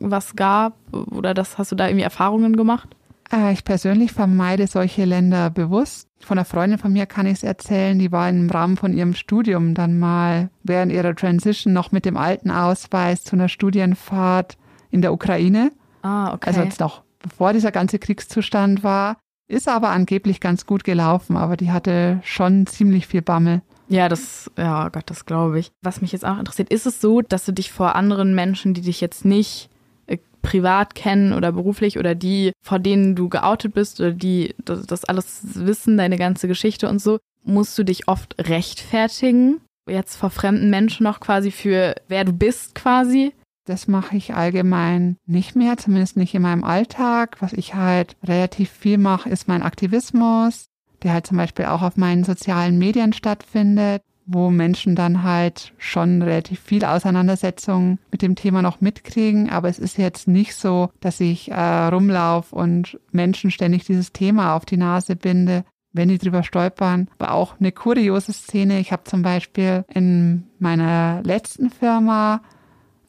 was gab oder das hast du da irgendwie Erfahrungen gemacht? Äh, ich persönlich vermeide solche Länder bewusst. Von einer Freundin von mir kann ich es erzählen, die war im Rahmen von ihrem Studium dann mal während ihrer Transition noch mit dem alten Ausweis zu einer Studienfahrt in der Ukraine. Ah, okay. Also jetzt noch bevor dieser ganze Kriegszustand war. Ist aber angeblich ganz gut gelaufen, aber die hatte schon ziemlich viel Bammel. Ja, das, ja oh Gott, das glaube ich. Was mich jetzt auch interessiert, ist es so, dass du dich vor anderen Menschen, die dich jetzt nicht äh, privat kennen oder beruflich oder die, vor denen du geoutet bist oder die das, das alles wissen, deine ganze Geschichte und so, musst du dich oft rechtfertigen? Jetzt vor fremden Menschen noch quasi für wer du bist quasi? Das mache ich allgemein nicht mehr, zumindest nicht in meinem Alltag. Was ich halt relativ viel mache, ist mein Aktivismus der halt zum Beispiel auch auf meinen sozialen Medien stattfindet, wo Menschen dann halt schon relativ viel Auseinandersetzung mit dem Thema noch mitkriegen. Aber es ist jetzt nicht so, dass ich äh, rumlaufe und Menschen ständig dieses Thema auf die Nase binde, wenn die drüber stolpern. Aber auch eine kuriose Szene. Ich habe zum Beispiel in meiner letzten Firma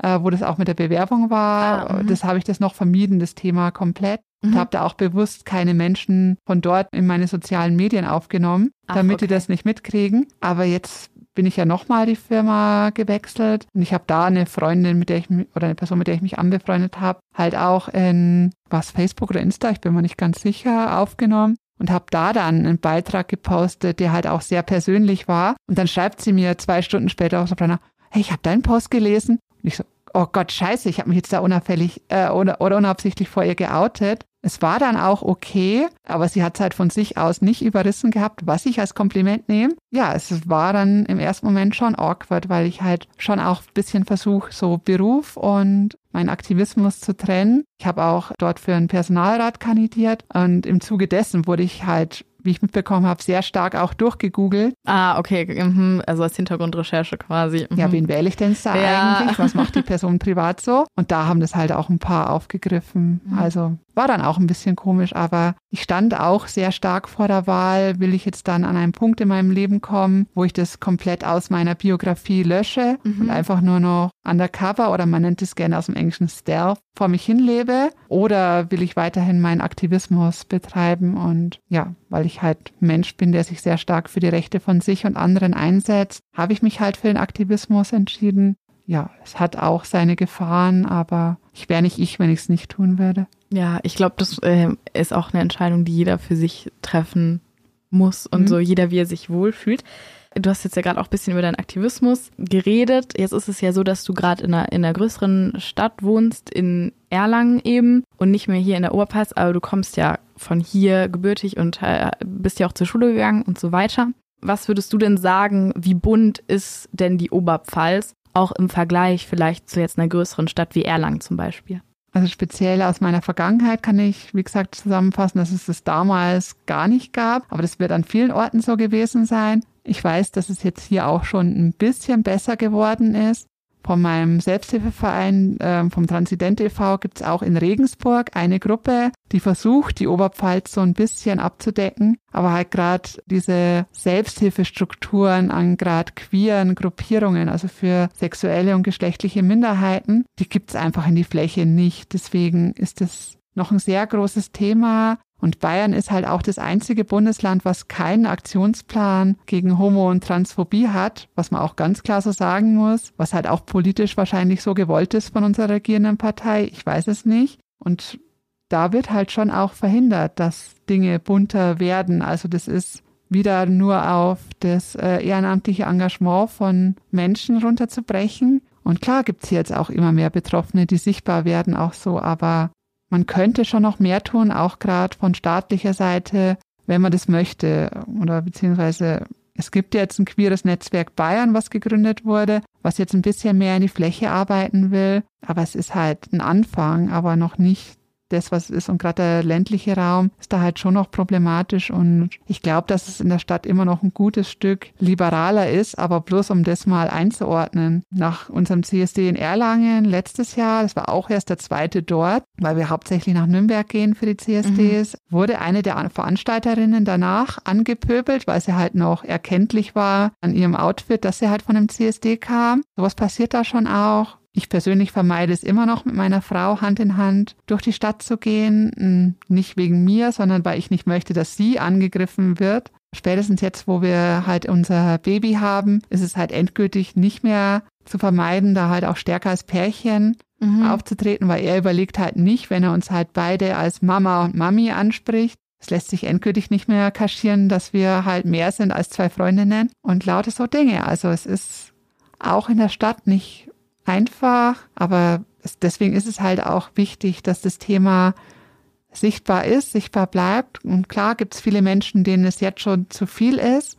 äh, wo das auch mit der Bewerbung war. Ah, das habe ich das noch vermieden, das Thema komplett. Mhm. Und habe da auch bewusst keine Menschen von dort in meine sozialen Medien aufgenommen, Ach, damit okay. die das nicht mitkriegen. Aber jetzt bin ich ja nochmal die Firma gewechselt und ich habe da eine Freundin, mit der ich oder eine Person, mit der ich mich anbefreundet habe, halt auch in was Facebook oder Insta, ich bin mir nicht ganz sicher, aufgenommen und habe da dann einen Beitrag gepostet, der halt auch sehr persönlich war. Und dann schreibt sie mir zwei Stunden später auch so, hey, ich habe deinen Post gelesen. Und ich so, oh Gott, scheiße, ich habe mich jetzt da unauffällig äh, oder, oder unabsichtlich vor ihr geoutet. Es war dann auch okay, aber sie hat es halt von sich aus nicht überrissen gehabt, was ich als Kompliment nehme. Ja, es war dann im ersten Moment schon awkward, weil ich halt schon auch ein bisschen versuche, so Beruf und meinen Aktivismus zu trennen. Ich habe auch dort für einen Personalrat kandidiert und im Zuge dessen wurde ich halt wie ich mitbekommen habe, sehr stark auch durchgegoogelt. Ah, okay, mhm. also als Hintergrundrecherche quasi. Mhm. Ja, wen wähle ich denn da ja. eigentlich? Was macht die Person privat so? Und da haben das halt auch ein paar aufgegriffen. Mhm. Also war dann auch ein bisschen komisch, aber ich stand auch sehr stark vor der Wahl, will ich jetzt dann an einen Punkt in meinem Leben kommen, wo ich das komplett aus meiner Biografie lösche mhm. und einfach nur noch undercover oder man nennt es gerne aus dem Englischen Stealth vor mich hinlebe oder will ich weiterhin meinen Aktivismus betreiben und ja, weil ich halt Mensch bin, der sich sehr stark für die Rechte von sich und anderen einsetzt, habe ich mich halt für den Aktivismus entschieden. Ja, es hat auch seine Gefahren, aber ich wäre nicht ich, wenn ich es nicht tun würde. Ja, ich glaube, das äh, ist auch eine Entscheidung, die jeder für sich treffen muss und mhm. so jeder, wie er sich wohlfühlt. Du hast jetzt ja gerade auch ein bisschen über deinen Aktivismus geredet. Jetzt ist es ja so, dass du gerade in einer, in einer größeren Stadt wohnst, in Erlangen eben und nicht mehr hier in der Oberpfalz, aber du kommst ja von hier gebürtig und äh, bist ja auch zur Schule gegangen und so weiter. Was würdest du denn sagen, wie bunt ist denn die Oberpfalz, auch im Vergleich vielleicht zu jetzt einer größeren Stadt wie Erlangen zum Beispiel? Also speziell aus meiner Vergangenheit kann ich, wie gesagt, zusammenfassen, dass es das damals gar nicht gab. Aber das wird an vielen Orten so gewesen sein. Ich weiß, dass es jetzt hier auch schon ein bisschen besser geworden ist von meinem Selbsthilfeverein, äh, vom Transident e.V. gibt es auch in Regensburg eine Gruppe, die versucht, die Oberpfalz so ein bisschen abzudecken, aber halt gerade diese Selbsthilfestrukturen an gerade queeren Gruppierungen, also für sexuelle und geschlechtliche Minderheiten, die gibt es einfach in die Fläche nicht. Deswegen ist es noch ein sehr großes Thema. Und Bayern ist halt auch das einzige Bundesland, was keinen Aktionsplan gegen Homo- und Transphobie hat, was man auch ganz klar so sagen muss, was halt auch politisch wahrscheinlich so gewollt ist von unserer regierenden Partei. Ich weiß es nicht. Und da wird halt schon auch verhindert, dass Dinge bunter werden. Also das ist wieder nur auf das äh, ehrenamtliche Engagement von Menschen runterzubrechen. Und klar gibt's hier jetzt auch immer mehr Betroffene, die sichtbar werden, auch so, aber man könnte schon noch mehr tun, auch gerade von staatlicher Seite, wenn man das möchte. Oder beziehungsweise es gibt jetzt ein queeres Netzwerk Bayern, was gegründet wurde, was jetzt ein bisschen mehr in die Fläche arbeiten will. Aber es ist halt ein Anfang, aber noch nicht das, was ist. Und gerade der ländliche Raum ist da halt schon noch problematisch. Und ich glaube, dass es in der Stadt immer noch ein gutes Stück liberaler ist. Aber bloß um das mal einzuordnen. Nach unserem CSD in Erlangen letztes Jahr, das war auch erst der zweite dort, weil wir hauptsächlich nach Nürnberg gehen für die CSDs, mhm. wurde eine der Veranstalterinnen danach angepöbelt, weil sie halt noch erkenntlich war an ihrem Outfit, dass sie halt von einem CSD kam. Sowas passiert da schon auch. Ich persönlich vermeide es immer noch, mit meiner Frau Hand in Hand durch die Stadt zu gehen. Hm, nicht wegen mir, sondern weil ich nicht möchte, dass sie angegriffen wird. Spätestens jetzt, wo wir halt unser Baby haben, ist es halt endgültig nicht mehr zu vermeiden, da halt auch stärker als Pärchen mhm. aufzutreten, weil er überlegt halt nicht, wenn er uns halt beide als Mama und Mami anspricht. Es lässt sich endgültig nicht mehr kaschieren, dass wir halt mehr sind als zwei Freundinnen und lauter so Dinge. Also es ist auch in der Stadt nicht einfach, aber es, deswegen ist es halt auch wichtig, dass das Thema sichtbar ist, sichtbar bleibt. Und klar gibt es viele Menschen, denen es jetzt schon zu viel ist.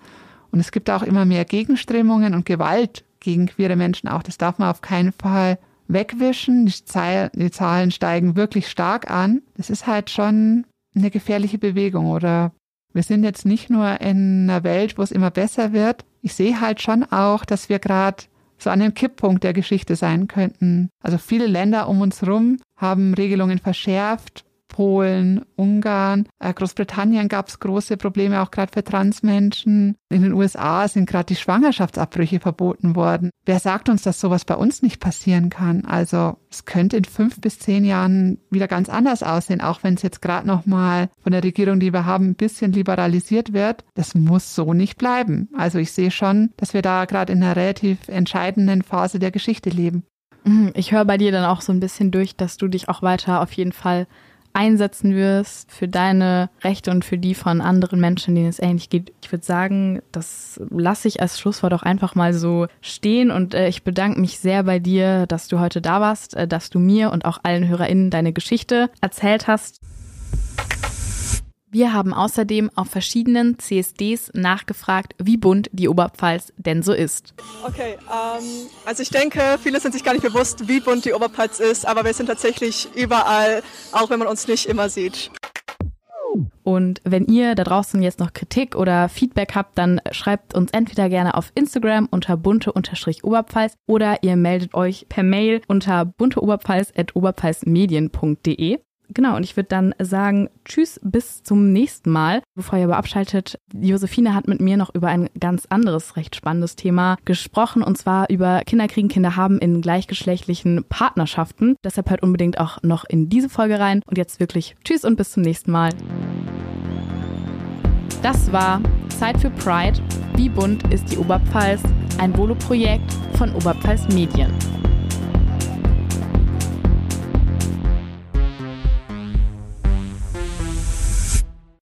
Und es gibt auch immer mehr Gegenströmungen und Gewalt gegen queere Menschen auch. Das darf man auf keinen Fall wegwischen. Die Zahlen steigen wirklich stark an. Das ist halt schon eine gefährliche Bewegung oder wir sind jetzt nicht nur in einer Welt, wo es immer besser wird. Ich sehe halt schon auch, dass wir gerade so an dem Kipppunkt der Geschichte sein könnten. Also viele Länder um uns herum haben Regelungen verschärft Polen, Ungarn, äh, Großbritannien gab es große Probleme, auch gerade für Transmenschen. In den USA sind gerade die Schwangerschaftsabbrüche verboten worden. Wer sagt uns, dass sowas bei uns nicht passieren kann? Also es könnte in fünf bis zehn Jahren wieder ganz anders aussehen, auch wenn es jetzt gerade nochmal von der Regierung, die wir haben, ein bisschen liberalisiert wird. Das muss so nicht bleiben. Also ich sehe schon, dass wir da gerade in einer relativ entscheidenden Phase der Geschichte leben. Mhm, ich höre bei dir dann auch so ein bisschen durch, dass du dich auch weiter auf jeden Fall einsetzen wirst für deine Rechte und für die von anderen Menschen, denen es ähnlich geht. Ich würde sagen, das lasse ich als Schlusswort auch einfach mal so stehen und äh, ich bedanke mich sehr bei dir, dass du heute da warst, äh, dass du mir und auch allen HörerInnen deine Geschichte erzählt hast. Wir haben außerdem auf verschiedenen CSDs nachgefragt, wie bunt die Oberpfalz denn so ist. Okay, ähm, also ich denke, viele sind sich gar nicht bewusst, wie bunt die Oberpfalz ist, aber wir sind tatsächlich überall, auch wenn man uns nicht immer sieht. Und wenn ihr da draußen jetzt noch Kritik oder Feedback habt, dann schreibt uns entweder gerne auf Instagram unter bunte-oberpfalz oder ihr meldet euch per Mail unter bunteoberpfalz.oberpfalzmedien.de genau, und ich würde dann sagen, tschüss, bis zum nächsten Mal. Bevor ihr aber abschaltet, Josephine hat mit mir noch über ein ganz anderes, recht spannendes Thema gesprochen, und zwar über Kinderkriegen, Kinder haben in gleichgeschlechtlichen Partnerschaften. Deshalb hört unbedingt auch noch in diese Folge rein. Und jetzt wirklich tschüss und bis zum nächsten Mal. Das war Zeit für Pride. Wie bunt ist die Oberpfalz? Ein Volo-Projekt von Oberpfalz Medien.